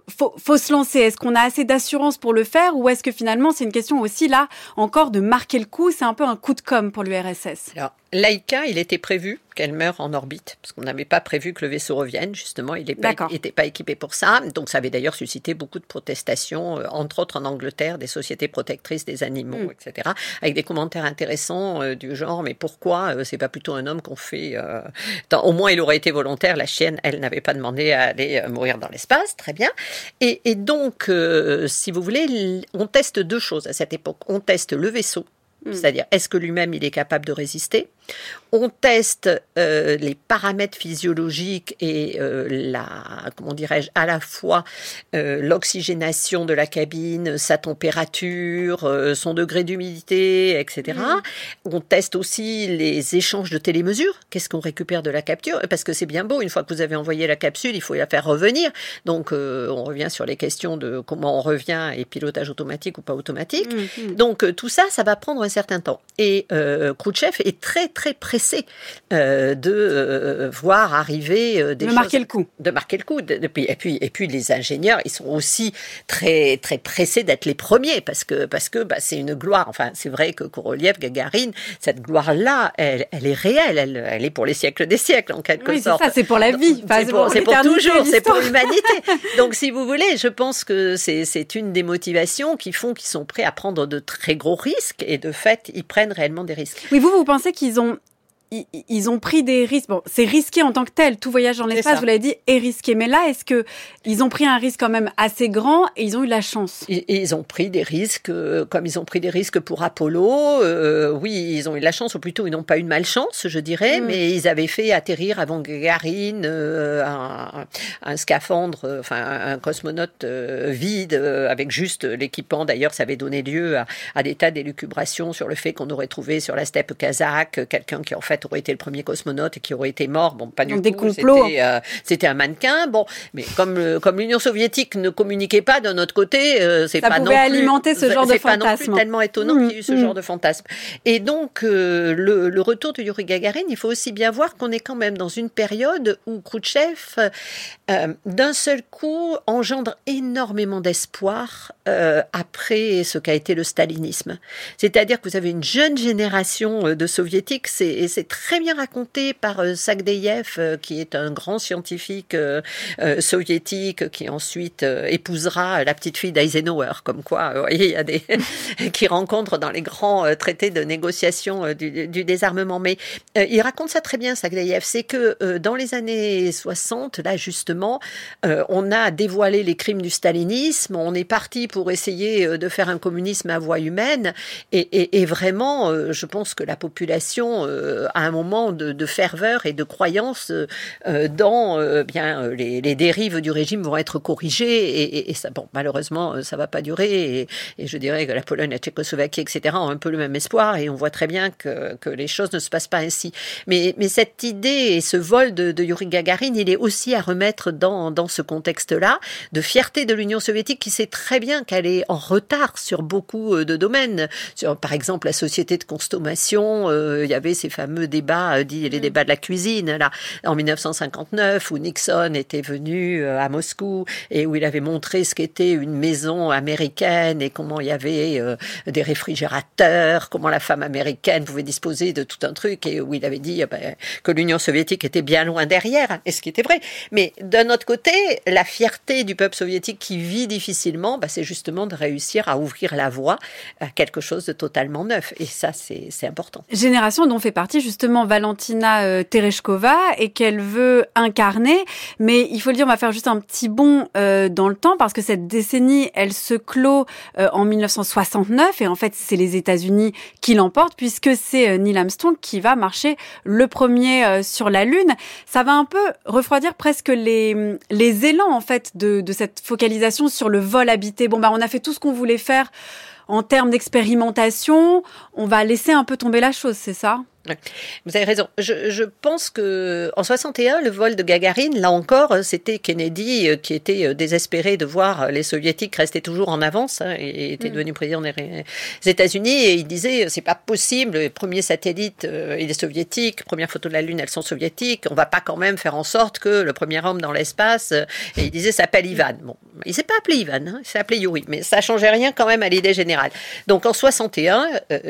faut, faut se lancer? Est-ce qu'on a assez d'assurance pour le faire? Ou est-ce que finalement c'est une question aussi là encore de marquer le coup? C'est un peu un coup de com pour l'URSS. Laïka, il était prévu qu'elle meure en orbite, parce qu'on n'avait pas prévu que le vaisseau revienne, justement, il n'était pas équipé pour ça. Donc, ça avait d'ailleurs suscité beaucoup de protestations, euh, entre autres en Angleterre, des sociétés protectrices des animaux, Mm. etc., avec des commentaires intéressants euh, du genre, mais pourquoi euh, c'est pas plutôt un homme qu'on fait euh, dans- Au moins, il aurait été volontaire, la chienne, elle n'avait pas demandé à aller euh, mourir dans l'espace, très bien. Et, et donc, si vous voulez, on teste deux choses à cette époque. On teste le vaisseau, Mm. c'est-à-dire est-ce que lui-même il est capable de résister? On teste euh, les paramètres physiologiques et euh, la, comment dirais-je, à la fois euh, l'oxygénation de la cabine, sa température, son degré d'humidité, etc. On teste aussi les échanges de télémesures. Qu'est-ce qu'on récupère de la capture? Parce que c'est bien beau, une fois que vous avez envoyé la capsule, il faut la faire revenir. Donc on revient sur les questions de comment on revient et pilotage automatique ou pas automatique. Mhm. Donc euh, tout ça, ça va prendre un certain temps. Et Khrouchtchev est très très pressé euh, de euh, voir arriver euh, des De choses- marquer le coup. de marquer le coup. De- de- et puis et puis les ingénieurs, ils sont aussi très très pressés d'être les premiers parce que parce que bah, c'est une gloire. Enfin, c'est vrai que Korolev, Gagarine, cette gloire là, elle, elle est réelle. Elle, elle est pour les siècles des siècles en quelque Oui, sorte. c'est pour la vie. Enfin, C'est pour, pour toujours, c'est pour l'humanité. Donc, si vous voulez, je pense que c'est c'est une des motivations qui font qu'ils sont prêts à prendre de très gros risques et de fait, ils prennent réellement des risques. Oui, vous, vous pensez qu'ils ont ils, ont pris des risques. Bon, c'est risqué en tant que tel. Tout voyage dans l'espace, vous l'avez dit, est risqué. Mais là, est-ce que ils ont pris un risque quand même assez grand et ils ont eu la chance? Ils, ils ont pris des risques, euh, comme ils ont pris des risques pour Apollo. euh, oui, ils ont eu la chance, ou plutôt ils n'ont pas eu de malchance, je dirais, Mm. mais ils avaient fait atterrir avant Gagarine euh, un, un scaphandre, enfin un cosmonaute vide avec juste l'équipement. D'ailleurs, ça avait donné lieu à, à des tas d'élucubrations sur le fait qu'on aurait trouvé sur la steppe kazakh quelqu'un qui en fait aurait été le premier cosmonaute et qui aurait été mort. Bon, pas du Donc des tout. complots. C'était, euh, C'était un mannequin. Bon, mais comme l'Union soviétique ne communiquait pas d'un autre côté, euh, c'est Ça pas pouvait non plus, alimenter ce genre de c'est pas non plus fantasme. tellement étonnant Mm, qu'il y ait eu ce mm. genre de fantasme. Et donc euh, le, le retour de Yuri Gagarin, il faut aussi bien voir qu'on est quand même dans une période où Khrouchtchev, euh, d'un seul coup, engendre énormément d'espoir après ce qu'a été le stalinisme. C'est-à-dire que vous avez une jeune génération de soviétiques, c'est, et c'est très bien raconté par euh, Sagdeyev, euh, qui est un grand scientifique euh, soviétique qui ensuite épousera la petite fille d'Eisenhower, comme quoi, vous voyez, il y a des qui rencontrent dans les grands traités de négociation du, désarmement. Mais il raconte ça très bien, Sagdeyev, c'est que dans les années 60, là justement, on a dévoilé les crimes du stalinisme, on est parti pour essayer de faire un communisme à voie humaine, et, et- vraiment, je pense que la population a à un moment de, ferveur et de croyance euh, dans euh, bien les, les, dérives du régime vont être corrigées et, ça, bon, malheureusement, ça va pas durer et, je dirais que la Pologne, la Tchécoslovaquie, etc. ont un peu le même espoir et on voit très bien que, que les choses ne se passent pas ainsi. Mais, mais cette idée et ce vol de, Yuri Gagarin, il est aussi à remettre dans, dans ce contexte-là de fierté de l'Union soviétique qui sait très bien qu'elle est en retard sur beaucoup de domaines. Par exemple, la société de consommation, euh, il y avait ces fameux débats, euh, dit les mm. débats de la cuisine, là, en 1959, où Nixon était venu euh, à Moscou et où il avait montré ce qu'était une maison américaine et comment il y avait euh, des réfrigérateurs, comment la femme américaine pouvait disposer de tout un truc et où il avait dit ben, que l'Union soviétique était bien loin derrière, et ce qui était vrai. Mais d'un autre côté, la fierté du peuple soviétique qui vit difficilement, ben, c'est justement de réussir à ouvrir la voie à quelque chose de totalement neuf. Et ça, c'est important. Génération dont fait partie justement Valentina euh, Tereshkova et qu'elle veut incarner. Mais il faut le dire, on va faire juste un petit bond euh, dans le temps parce que cette décennie, elle se clôt euh, en 1969 et en fait, c'est les États-Unis qui l'emportent puisque c'est Neil Armstrong qui va marcher le premier sur la Lune. Ça va un peu refroidir presque les, les élans en fait de, de cette focalisation sur le vol habité. Bon, bah, on a fait tout ce qu'on voulait faire en termes d'expérimentation, on va laisser un peu tomber la chose, c'est ça? Vous avez raison. Je, je, pense que en 61, le vol de Gagarine, là encore, c'était Kennedy euh, qui était euh, désespéré de voir les soviétiques rester toujours en avance hein, et était mm. devenu président des États-Unis et il disait c'est pas possible. Le premier satellite, euh, il est soviétique. Première photo de la Lune, elles sont soviétiques. On va pas quand même faire en sorte que le premier homme dans l'espace. et il disait s'appelle Ivan. Bon, il s'est pas appelé Ivan, hein, il s'est appelé Yuri, mais ça changeait rien quand même à l'idée générale. Donc en 61,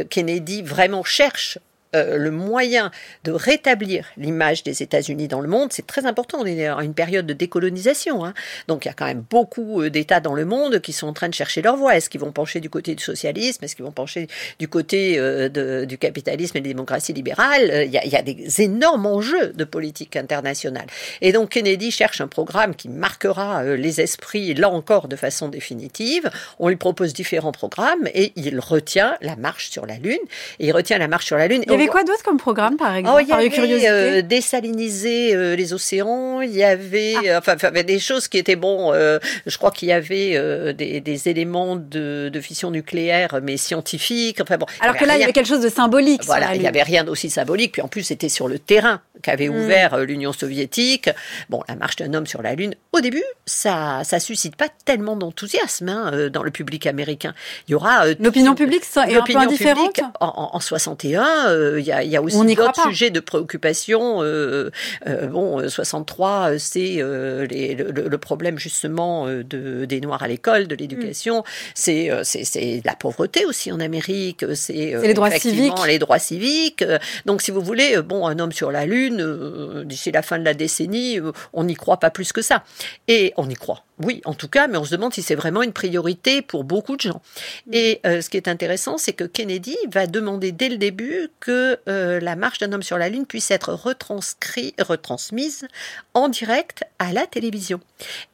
Kennedy vraiment cherche euh, le moyen de rétablir l'image des États-Unis dans le monde, c'est très important. On est à une période de décolonisation. Hein. Donc il y a quand même beaucoup euh, d'États dans le monde qui sont en train de chercher leur voie. Est-ce qu'ils vont pencher du côté du socialisme? Est-ce qu'ils vont pencher du côté euh, de, du capitalisme et des démocraties libérales? Il y, a, il y, a, des énormes enjeux de politique internationale. Et donc Kennedy cherche un programme qui marquera les esprits, là encore, de façon définitive. On lui propose différents programmes et il retient la marche sur la Lune. Et il retient la marche sur la Lune avait quoi d'autre comme programme, par exemple oh, Il y avait euh, désaliniser euh, les océans, il y avait, ah. euh, enfin, des choses qui étaient bon. Euh, je crois qu'il y avait des, des, éléments de, de, fission nucléaire, mais scientifiques. Enfin bon. Alors que là, il y avait quelque chose de symbolique. Voilà, il n'y avait rien d'aussi symbolique. Puis en plus, c'était sur le terrain qu'avait mm. ouvert l'Union soviétique. Bon, la marche d'un homme sur la Lune. Au début, ça, ça suscite pas tellement d'enthousiasme hein, dans le public américain. Il y aura l'opinion publique est un peu indifférente. En, en 61 il y a, y a aussi d'autres sujets de préoccupation. Euh, euh, bon, 63, euh, c'est le, le, problème justement de, des Noirs à l'école, de l'éducation. Mm. C'est c'est la pauvreté aussi en Amérique. C'est les droits civiques. Les droits civiques. Donc, si vous voulez, bon, un homme sur la Lune, d'ici la fin de la décennie, on n'y croit pas plus que ça. Et on y croit. Oui, en tout cas, mais on se demande si c'est vraiment une priorité pour beaucoup de gens. Mm. Et euh, ce qui est intéressant, c'est que Kennedy va demander dès le début que euh, la marche d'un homme sur la Lune puisse être retranscrit, retransmise en direct à la télévision.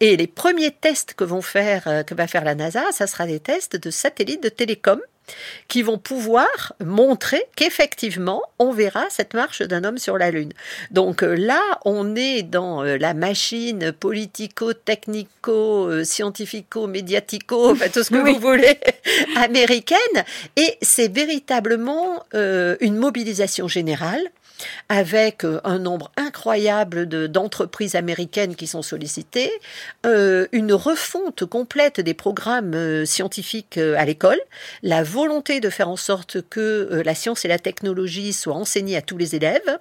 Et les premiers tests que vont faire, euh, que va faire la NASA, ça sera des tests de satellites de télécom qui vont pouvoir montrer qu'effectivement, on verra cette marche d'un homme sur la Lune. Donc euh, là, on est dans euh, la machine politico, technico, euh, scientifico, médiatico, enfin, tout ce que vous voulez, américaine, et c'est véritablement une mobilisation générale avec euh, un nombre incroyable d'entreprises américaines qui sont sollicitées, euh, une refonte complète des programmes euh, scientifiques à l'école, la volonté de faire en sorte que la science et la technologie soient enseignées à tous les élèves,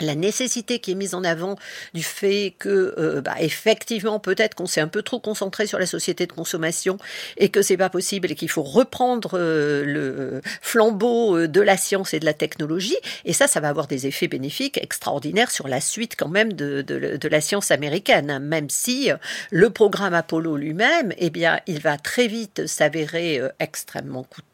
la nécessité qui est mise en avant du fait que euh, bah, effectivement peut-être qu'on s'est un peu trop concentré sur la société de consommation et que c'est pas possible et qu'il faut reprendre euh, le flambeau euh, de la science et de la technologie et ça ça va avoir des effets bénéfiques extraordinaires sur la suite quand même de, la science américaine hein, même si le programme Apollo lui-même eh bien il va très vite s'avérer extrêmement coûteux 2.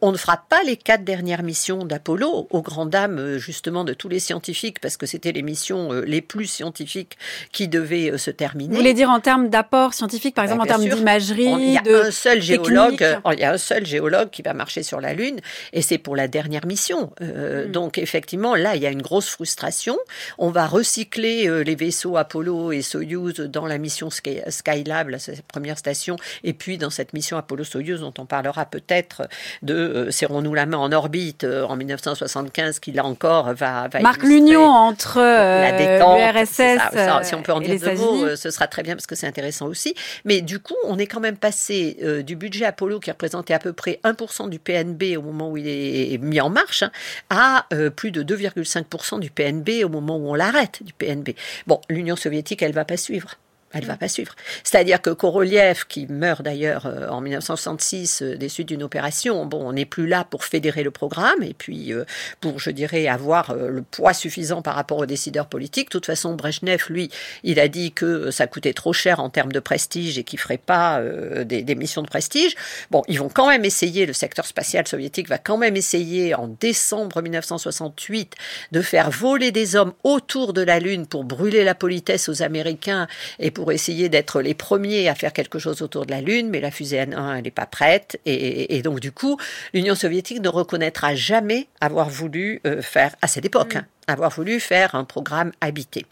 On ne fera pas les quatre dernières missions d'Apollo, aux grandes dames euh, justement de tous les scientifiques, parce que c'était les missions euh, les plus scientifiques qui devaient euh, se terminer. Vous voulez dire en termes d'apport scientifique, par exemple Bah, en bien termes d'imagerie, Il y a de un seul géologue, technique. il y a un seul géologue qui va marcher sur la Lune, et c'est pour la dernière mission. Euh, Mm. Donc effectivement, là, il y a une grosse frustration. On va recycler les vaisseaux Apollo et Soyuz dans la mission Sky- Skylab, la première station, et puis dans cette mission Apollo-Soyuz dont on parlera peut-être de euh, serrons-nous la main en orbite euh, en 1975, qui là encore va, va illustrer l'union entre euh, la détente, l'URSS si on peut en dire deux mots, ce sera très bien parce que c'est intéressant aussi. Mais du coup, on est quand même passé du budget Apollo qui représentait à peu près 1% du PNB au moment où il est mis en marche hein, à plus de 2,5% du PNB au moment où on l'arrête du PNB. Bon, l'Union soviétique, elle va pas suivre. Elle va pas suivre. C'est-à-dire que Korolev, qui meurt d'ailleurs euh, en 1966 euh, des suites d'une opération, bon, on n'est plus là pour fédérer le programme et puis euh, pour, je dirais, avoir euh, le poids suffisant par rapport aux décideurs politiques. De toute façon, Brezhnev, lui, il a dit que ça coûtait trop cher en termes de prestige et qu'il ferait pas euh, des, des missions de prestige. Bon, ils vont quand même essayer, le secteur spatial soviétique va quand même essayer en décembre 1968 de faire voler des hommes autour de la Lune pour brûler la politesse aux Américains et pour essayer d'être les premiers à faire quelque chose autour de la Lune, mais la fusée N1, elle n'est pas prête. Et, et donc, du coup, l'Union soviétique ne reconnaîtra jamais avoir voulu euh, faire, à cette époque, hein, avoir voulu faire un programme habité.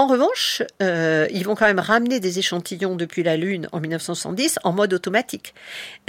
En revanche, euh, ils vont quand même ramener des échantillons depuis la Lune en 1970 en mode automatique.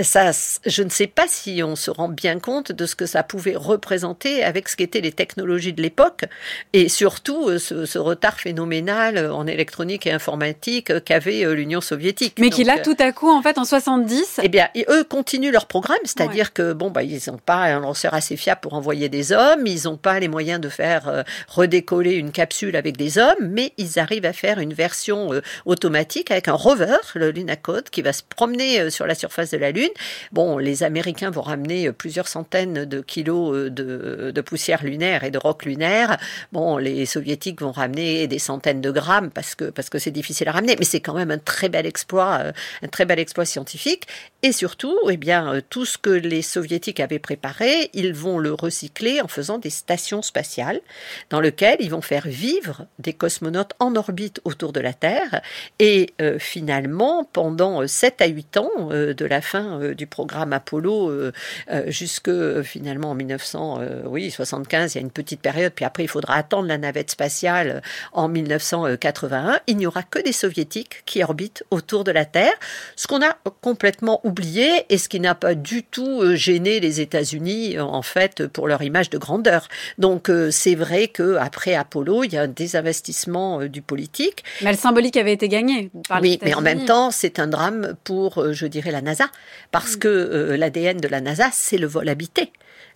Ça, je ne sais pas si on se rend bien compte de ce que ça pouvait représenter avec ce qu'étaient les technologies de l'époque et surtout euh, ce, ce retard phénoménal en électronique et informatique qu'avait euh, l'Union soviétique. Mais qui là, tout à coup, en fait, en 70, eh bien, et eux continuent leur programme, c'est-à-dire que bon, bah, ils n'ont pas un lanceur assez fiable pour envoyer des hommes, ils n'ont pas les moyens de faire redécoller une capsule avec des hommes, mais ils arrivent à faire une version euh, automatique avec un rover, le Lunacode, qui va se promener euh, sur la surface de la Lune. Bon, les Américains vont ramener euh, plusieurs centaines de kilos de, poussière lunaire et de roc lunaire. Bon, les Soviétiques vont ramener des centaines de grammes parce que parce que c'est difficile à ramener, mais c'est quand même un très bel exploit, un très bel exploit scientifique. Et surtout, eh bien, tout ce que les Soviétiques avaient préparé, ils vont le recycler en faisant des stations spatiales dans lesquelles ils vont faire vivre des cosmonautes en orbite autour de la Terre. Et euh, finalement, pendant 7 à 8 ans euh, de la fin euh, du programme Apollo euh, euh, jusque euh, finalement en 1975, il y a une petite période, puis après il faudra attendre la navette spatiale en 1981, il n'y aura que des soviétiques qui orbitent autour de la Terre, ce qu'on a complètement oublié et ce qui n'a pas du tout euh, gêné les États-Unis euh, en fait pour leur image de grandeur. Donc euh, c'est vrai que après Apollo, il y a un désinvestissement euh, du politique. mais le symbolique avait été gagné par Oui, mais en même temps, c'est un drame pour, euh, je dirais, la NASA, parce que euh, l'ADN de la NASA, c'est le vol habité.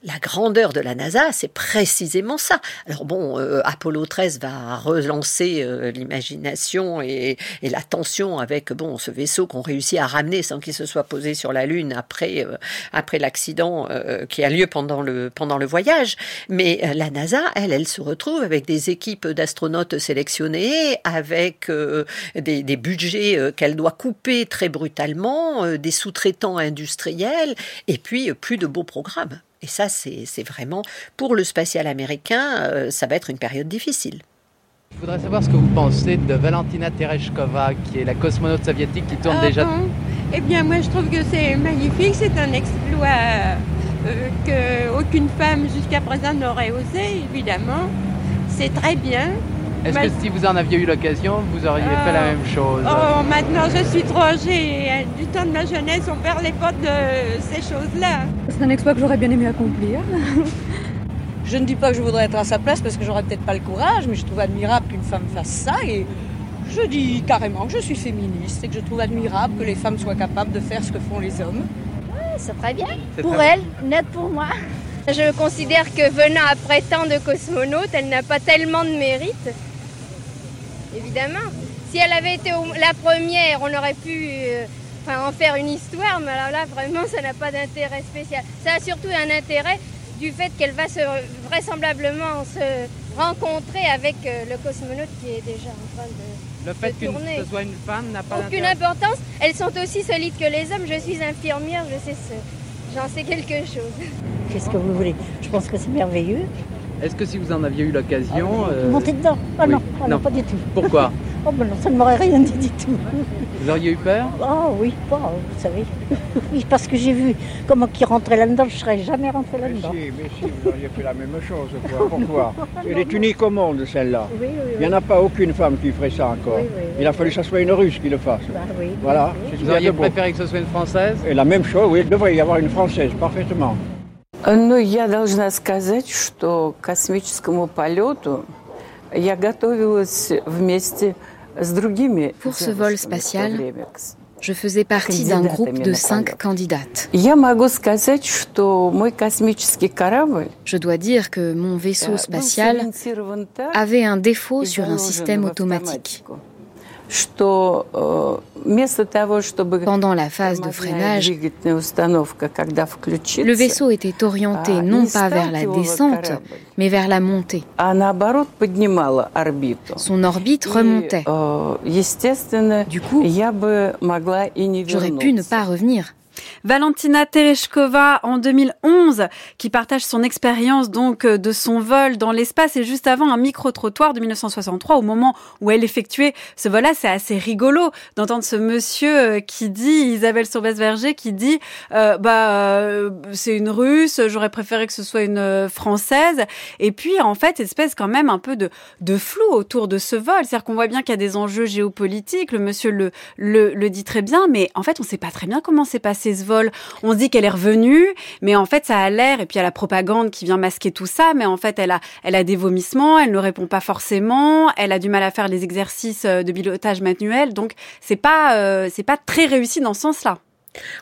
La grandeur de la NASA, c'est précisément ça. Alors bon, euh, Apollo 13 va relancer euh, l'imagination et, et la tension avec bon ce vaisseau qu'on réussit à ramener sans qu'il se soit posé sur la Lune après euh, après l'accident qui a lieu pendant le pendant le voyage. Mais la NASA, elle, elle se retrouve avec des équipes d'astronautes sélectionnés, avec des, des budgets qu'elle doit couper très brutalement, des sous-traitants industriels, et puis plus de beaux programmes. Et ça, c'est vraiment, pour le spatial américain, euh, ça va être une période difficile. Je voudrais savoir ce que vous pensez de Valentina Tereshkova, qui est la cosmonaute soviétique qui tourne Ah déjà. bon? Eh bien, moi, je trouve que c'est magnifique. C'est un exploit euh, que aucune femme jusqu'à présent n'aurait osé, évidemment. C'est très bien. Est-ce que si vous en aviez eu l'occasion, vous auriez fait la Euh, même chose? Oh, maintenant, je suis trop âgée. et, euh, Du temps de ma jeunesse, on perd les potes de ces choses-là. C'est un exploit que j'aurais bien aimé accomplir. Je ne dis pas que je voudrais être à sa place parce que j'aurais peut-être pas le courage, mais je trouve admirable qu'une femme fasse ça et je dis carrément que je suis féministe et que je trouve admirable que les femmes soient capables de faire ce que font les hommes. C'est très bien. Pour très elle, net pour moi. Je considère que venant après tant de cosmonautes, elle n'a pas tellement de mérite. Évidemment. Si elle avait été la première, on aurait pu euh, enfin, en faire une histoire, mais alors là, vraiment, ça n'a pas d'intérêt spécial. Ça a surtout un intérêt du fait qu'elle va se, vraisemblablement se rencontrer avec euh, le cosmonaute qui est déjà en train de, Le fait tourner. ce soit une femme n'a pas Aucune importance. Elles sont aussi solides que les hommes. Je suis infirmière, je sais ce, j'en sais quelque chose. Qu'est-ce que vous voulez? Je pense que c'est merveilleux. Est-ce que si vous en aviez eu l'occasion... Euh... Monter dedans Ah non, ah non, pas du tout. Pourquoi Oh ben non, ça ne m'aurait rien dit du tout. Vous auriez eu peur? Oh oui, pas, vous savez. Oui, parce que j'ai vu comment qui rentrait là-dedans, je ne serais jamais rentré là-dedans. Mais si, mais si, vous auriez fait la même chose, quoi. Pourquoi? Elle est unique au monde, celle-là. Oui, oui, Il n'y en a pas aucune femme qui ferait ça encore. Oui, oui, Il a fallu que ce soit une russe qui le fasse. Bah, oui, voilà. Vous auriez préféré que ce soit une française? Et la même chose, oui, il devrait y avoir une française, parfaitement. Ну, я должна сказать, что к космическому полету я готовилась вместе с другими. Pour ce vol spatial, je faisais partie d'un groupe de cinq candidates. Я могу сказать, что мой космический корабль Je dois dire que mon vaisseau spatial avait un défaut sur un système automatique. Pendant la phase de freinage, le vaisseau était orienté non pas vers la descente, mais vers la montée. Son orbite remontait. Du coup, j'aurais pu ne pas revenir. Valentina Tereshkova en 2011 qui partage son expérience donc euh, de son vol dans l'espace et juste avant un micro-trottoir de 1963 au moment où elle effectuait ce vol-là. C'est assez rigolo d'entendre ce monsieur euh, qui dit, Isabelle Sauvaise-Verger, qui dit euh, bah c'est une russe, j'aurais préféré que ce soit une française. Et puis en fait, espèce quand même un peu de, de flou autour de ce vol. C'est-à-dire qu'on voit bien qu'il y a des enjeux géopolitiques, le monsieur le, le, le dit très bien, mais en fait on sait pas très bien comment s'est passé ce vol. On se dit qu'elle est revenue, mais en fait, ça a l'air, et puis il y a la propagande qui vient masquer tout ça, mais en fait, elle a, elle a des vomissements, elle ne répond pas forcément, elle a du mal à faire les exercices euh, de pilotage manuel, donc c'est pas, euh, c'est pas très réussi dans ce sens-là.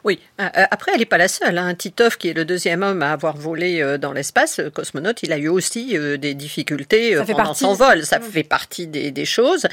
Oui, Euh, euh, après, elle n'est pas la seule. Hein. Titov, qui est le deuxième homme à avoir volé euh, dans l'espace, cosmonaute, il a eu aussi des difficultés pendant partie. son vol. Ça fait partie des, des choses.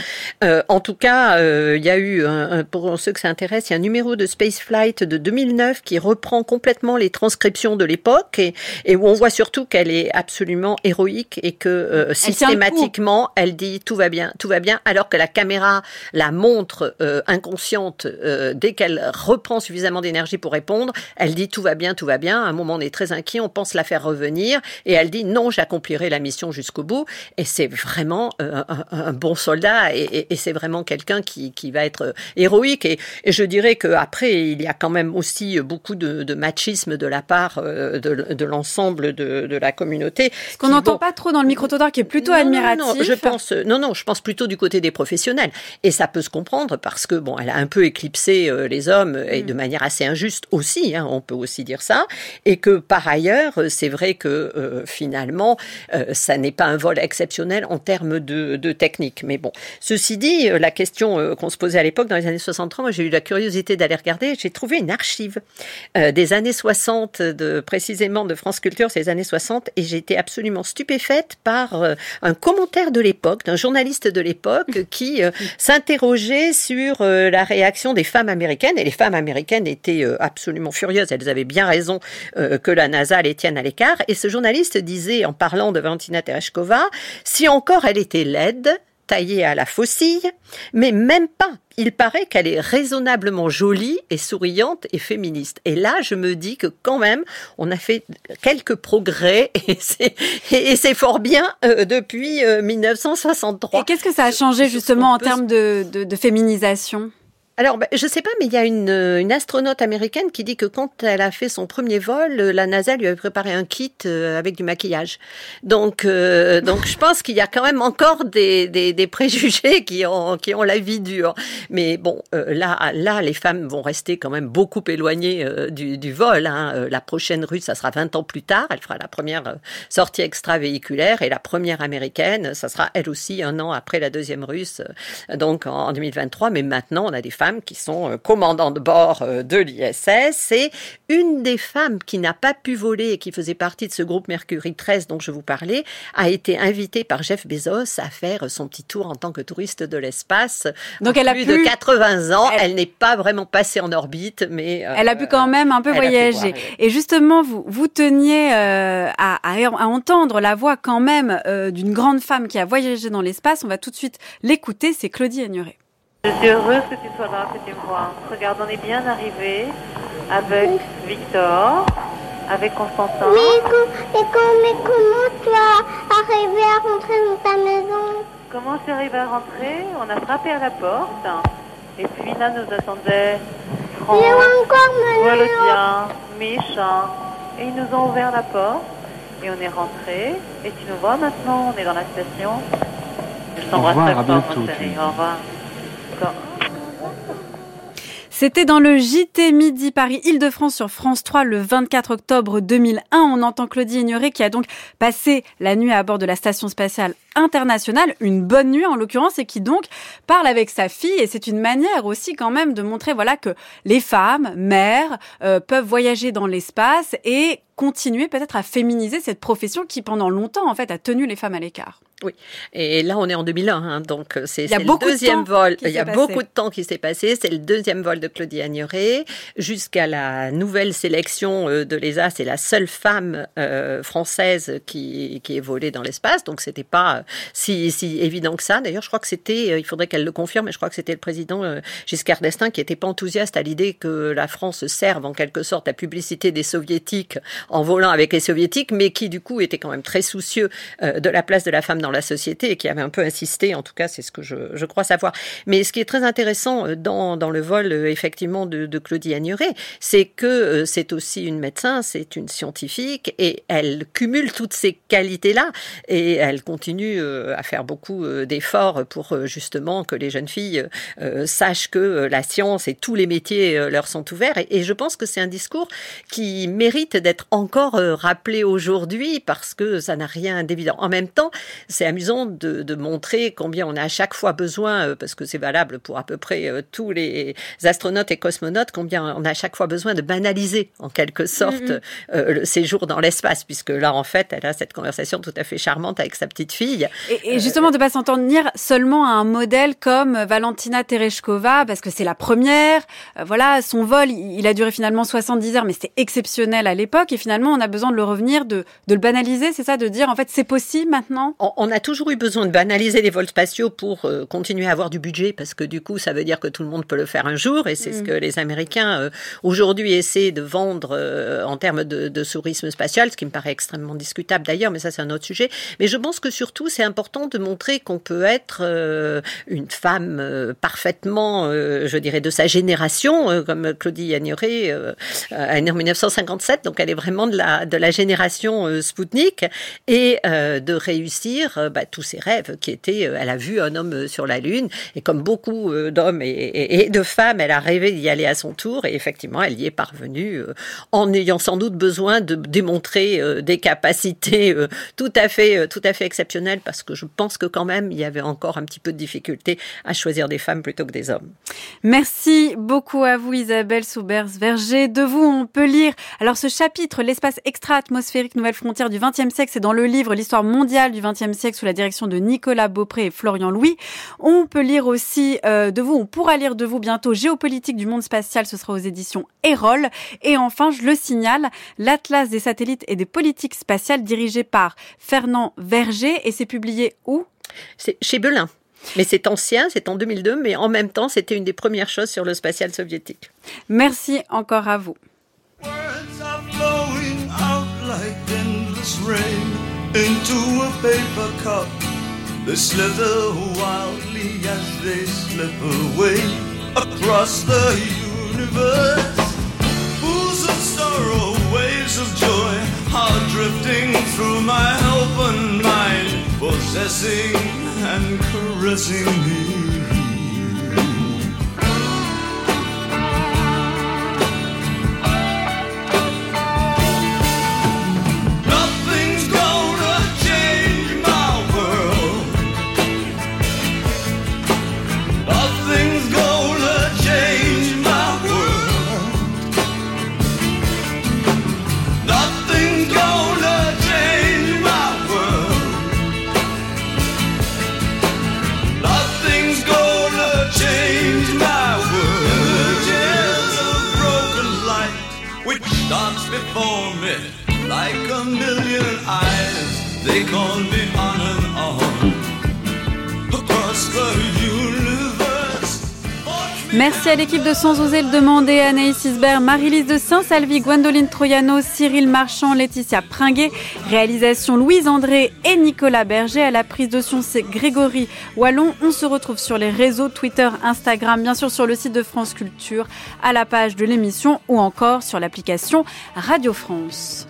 Euh, en tout cas, euh, il y a eu, un, pour ceux que ça intéresse, il y a un numéro de Spaceflight de 2009 qui reprend complètement les transcriptions de l'époque et, et où on voit surtout qu'elle est absolument héroïque et que euh, systématiquement, elle dit tout va bien, tout va bien, alors que la caméra la montre inconsciente dès qu'elle reprend suffisamment d'énergie pour répondre, elle dit tout va bien, tout va bien. À un moment, on est très inquiet, on pense la faire revenir et elle dit non, j'accomplirai la mission jusqu'au bout. Et c'est vraiment euh, un, un bon soldat et, et- et c'est vraiment quelqu'un qui, qui va être euh, héroïque. Et, et je dirais qu'après, il y a quand même aussi beaucoup de, de machisme de la part euh, de, de l'ensemble de, de la communauté. Ce qu'on n'entend pas trop dans le micro-trottoir qui est plutôt Non, non, admiratif. Non, je pense, non, non, je pense plutôt du côté des professionnels. Et ça peut se comprendre parce que bon, elle a un peu éclipsé les hommes et de manière assez injuste aussi. hein, on peut aussi dire ça. Et que par ailleurs, euh, c'est vrai que euh, finalement, euh, ça n'est pas un vol exceptionnel en termes de, de technique. Mais bon, ceci dit, la question qu'on se posait à l'époque dans les années 63, moi j'ai eu la curiosité d'aller regarder. J'ai trouvé une archive euh, des années 60, de précisément de France Culture, c'est les années 60, et j'ai été absolument stupéfaite par un commentaire de l'époque, d'un journaliste de l'époque, qui s'interrogeait sur la réaction des femmes américaines. Et les femmes américaines étaient euh, absolument furieuses. Elles avaient bien raison euh, que la NASA les tienne à l'écart. Et ce journaliste disait, en parlant de Valentina Tereshkova, si encore elle était laide, taillée à la faucille, mais même pas. Il paraît qu'elle est raisonnablement jolie et souriante et féministe. Et là, je me dis que quand même, on a fait quelques progrès et c'est, et c'est fort bien euh, depuis euh, 1963. Et qu'est-ce que ça a changé justement en termes de, de, de féminisation? Alors, ben, je sais pas, mais il y a une, euh, une astronaute américaine qui dit que quand elle a fait son premier vol, euh, la NASA lui avait préparé un kit euh, avec du maquillage. Donc, euh, donc je pense qu'il y a quand même encore des, des, des préjugés qui ont, qui ont la vie dure. Mais bon, euh, là, là, les femmes vont rester quand même beaucoup éloignées du, du vol. Hein. La prochaine russe, ça sera 20 ans plus tard. Elle fera la première sortie extravéhiculaire et la première américaine, ça sera elle aussi un an après la deuxième russe, donc en 2023. Mais maintenant, on a des femmes qui sont euh, commandants de bord euh, de l'ISS. Et une des femmes qui n'a pas pu voler et qui faisait partie de ce groupe Mercury 13 dont je vous parlais a été invitée par Jeff Bezos à faire son petit tour en tant que touriste de l'espace. Donc En elle a plus de 80 ans. Elle, n'est pas vraiment passée en orbite, mais euh, Elle a pu quand même un peu voyager. voir. Et justement, vous, vous teniez euh, à, à- à entendre la voix quand même euh, d'une grande femme qui a voyagé dans l'espace. On va tout de suite l'écouter, c'est Claudie Agnuret. Je suis heureuse que tu sois là, que tu me vois. Regarde, on est bien arrivé. avec Victor, avec Constantin. Mais, mais comment tu as arrivé à rentrer dans ta maison? Comment c'est arrivé à rentrer? On a frappé à la porte. Et puis là, nous attendait Franck, Volodien, Micha. Et ils nous ont ouvert la porte. Et on est rentré. Et tu nous vois maintenant, on est dans la station. Je t'embrasse très fort, mon chéri. tu- Au revoir. C'était dans le JT Midi Paris Île-de-France sur France 3 le 24 octobre 2001. On entend Claudie Ignoré qui a donc passé la nuit à bord de la station spatiale internationale, une bonne nuit en l'occurrence, et qui donc parle avec sa fille. Et c'est une manière aussi quand même de montrer voilà que les femmes, mères, euh, peuvent voyager dans l'espace et continuer peut-être à féminiser cette profession qui pendant longtemps en fait a tenu les femmes à l'écart. Oui, et là on est en 2001, hein, donc euh, c'est le de deuxième vol. Il y a passé. beaucoup de temps qui s'est passé. C'est le deuxième vol de Claudie Agnoré jusqu'à la nouvelle sélection euh, de l'ESA. C'est la seule femme euh, française qui, qui est volée dans l'espace, donc c'était pas euh, si, si évident que ça. D'ailleurs, je crois que c'était, il faudrait qu'elle le confirme, mais je crois que c'était le président Giscard d'Estaing qui était pas enthousiaste à l'idée que la France serve en quelque sorte à publicité des soviétiques en volant avec les soviétiques, mais qui du coup était quand même très soucieux de la place de la femme dans la société et qui avait un peu insisté, en tout cas c'est ce que je, crois savoir. Mais ce qui est très intéressant euh, dans, dans le vol euh, effectivement de, de Claudie Agnoré, c'est que euh, c'est aussi une médecin, c'est une scientifique et elle cumule toutes ces qualités-là et elle continue à faire beaucoup d'efforts pour justement que les jeunes filles sachent que la science et tous les métiers leur sont ouverts. Et, je pense que c'est un discours qui mérite d'être encore rappelé aujourd'hui parce que ça n'a rien d'évident. En même temps, c'est amusant de, de montrer combien on a à chaque fois besoin, euh, parce que c'est valable pour à peu près euh, tous les astronautes et cosmonautes, combien on a à chaque fois besoin de banaliser en quelque sorte euh, le séjour dans l'espace, puisque là en fait, elle a cette conversation tout à fait charmante avec sa petite fille. Et, et justement, de pas s'en tenir seulement à un modèle comme Valentina Tereshkova, parce que c'est la première. Euh, voilà, son vol, il il a duré finalement 70 heures, mais c'était exceptionnel à l'époque. Et finalement, on a besoin de le revenir, de, de le banaliser, c'est ça, de dire en fait c'est possible maintenant? On, on a toujours eu besoin de banaliser les vols spatiaux pour euh, continuer à avoir du budget, parce que du coup, ça veut dire que tout le monde peut le faire un jour, et c'est ce Mm. que les Américains euh, aujourd'hui essaient de vendre euh, en termes de, de tourisme spatial, ce qui me paraît extrêmement discutable d'ailleurs, mais ça c'est un autre sujet. Mais je pense que surtout, c'est important de montrer qu'on peut être une femme parfaitement, je dirais, de sa génération, comme Claudie Agnoré, est née en 1957, donc elle est vraiment de la, de la génération Spoutnik, et de réussir euh, bah, tous ses rêves qui étaient, euh, elle a vu un homme euh, sur la Lune, et comme beaucoup euh, d'hommes et, de femmes, elle a rêvé d'y aller à son tour, et effectivement, elle y est parvenue euh, en ayant sans doute besoin de démontrer euh, des capacités euh, tout à fait, euh, tout à fait exceptionnelles, parce que je pense que quand même, il y avait encore un petit peu de difficulté à choisir des femmes plutôt que des hommes. Merci beaucoup à vous Isabelle Soubers-Verger. De vous, on peut lire. Alors ce chapitre, l'espace extra-atmosphérique Nouvelle frontière du XXe siècle, c'est dans le livre L'histoire mondiale du XXe siècle sous la direction de Nicolas Beaupré et Florian Louis. On peut lire aussi euh, de vous, on pourra lire de vous bientôt Géopolitique du monde spatial, ce sera aux éditions Erol. Et enfin, je le signale, l'Atlas des satellites et des politiques spatiales dirigé par Fernand Verger et c'est publié où? C'est chez Belin. Mais c'est ancien, c'est en 2002, mais en même temps, c'était une des premières choses sur le spatial soviétique. Merci encore à vous. Into a paper cup. They slither wildly as they slip away across the universe. Pools of sorrow, waves of joy are drifting through my open mind, possessing and caressing me. Merci à l'équipe de Sans oser le demander, Anaïs Isbert, Marie-Lise de Saint-Salvi, Gwendoline Troyano, Cyril Marchand, Laetitia Pringuet, réalisation Louise André et Nicolas Berger, à la prise de son c'est Grégory Wallon. On se retrouve sur les réseaux Twitter, Instagram, bien sûr sur le site de France Culture, à la page de l'émission ou encore sur l'application Radio France.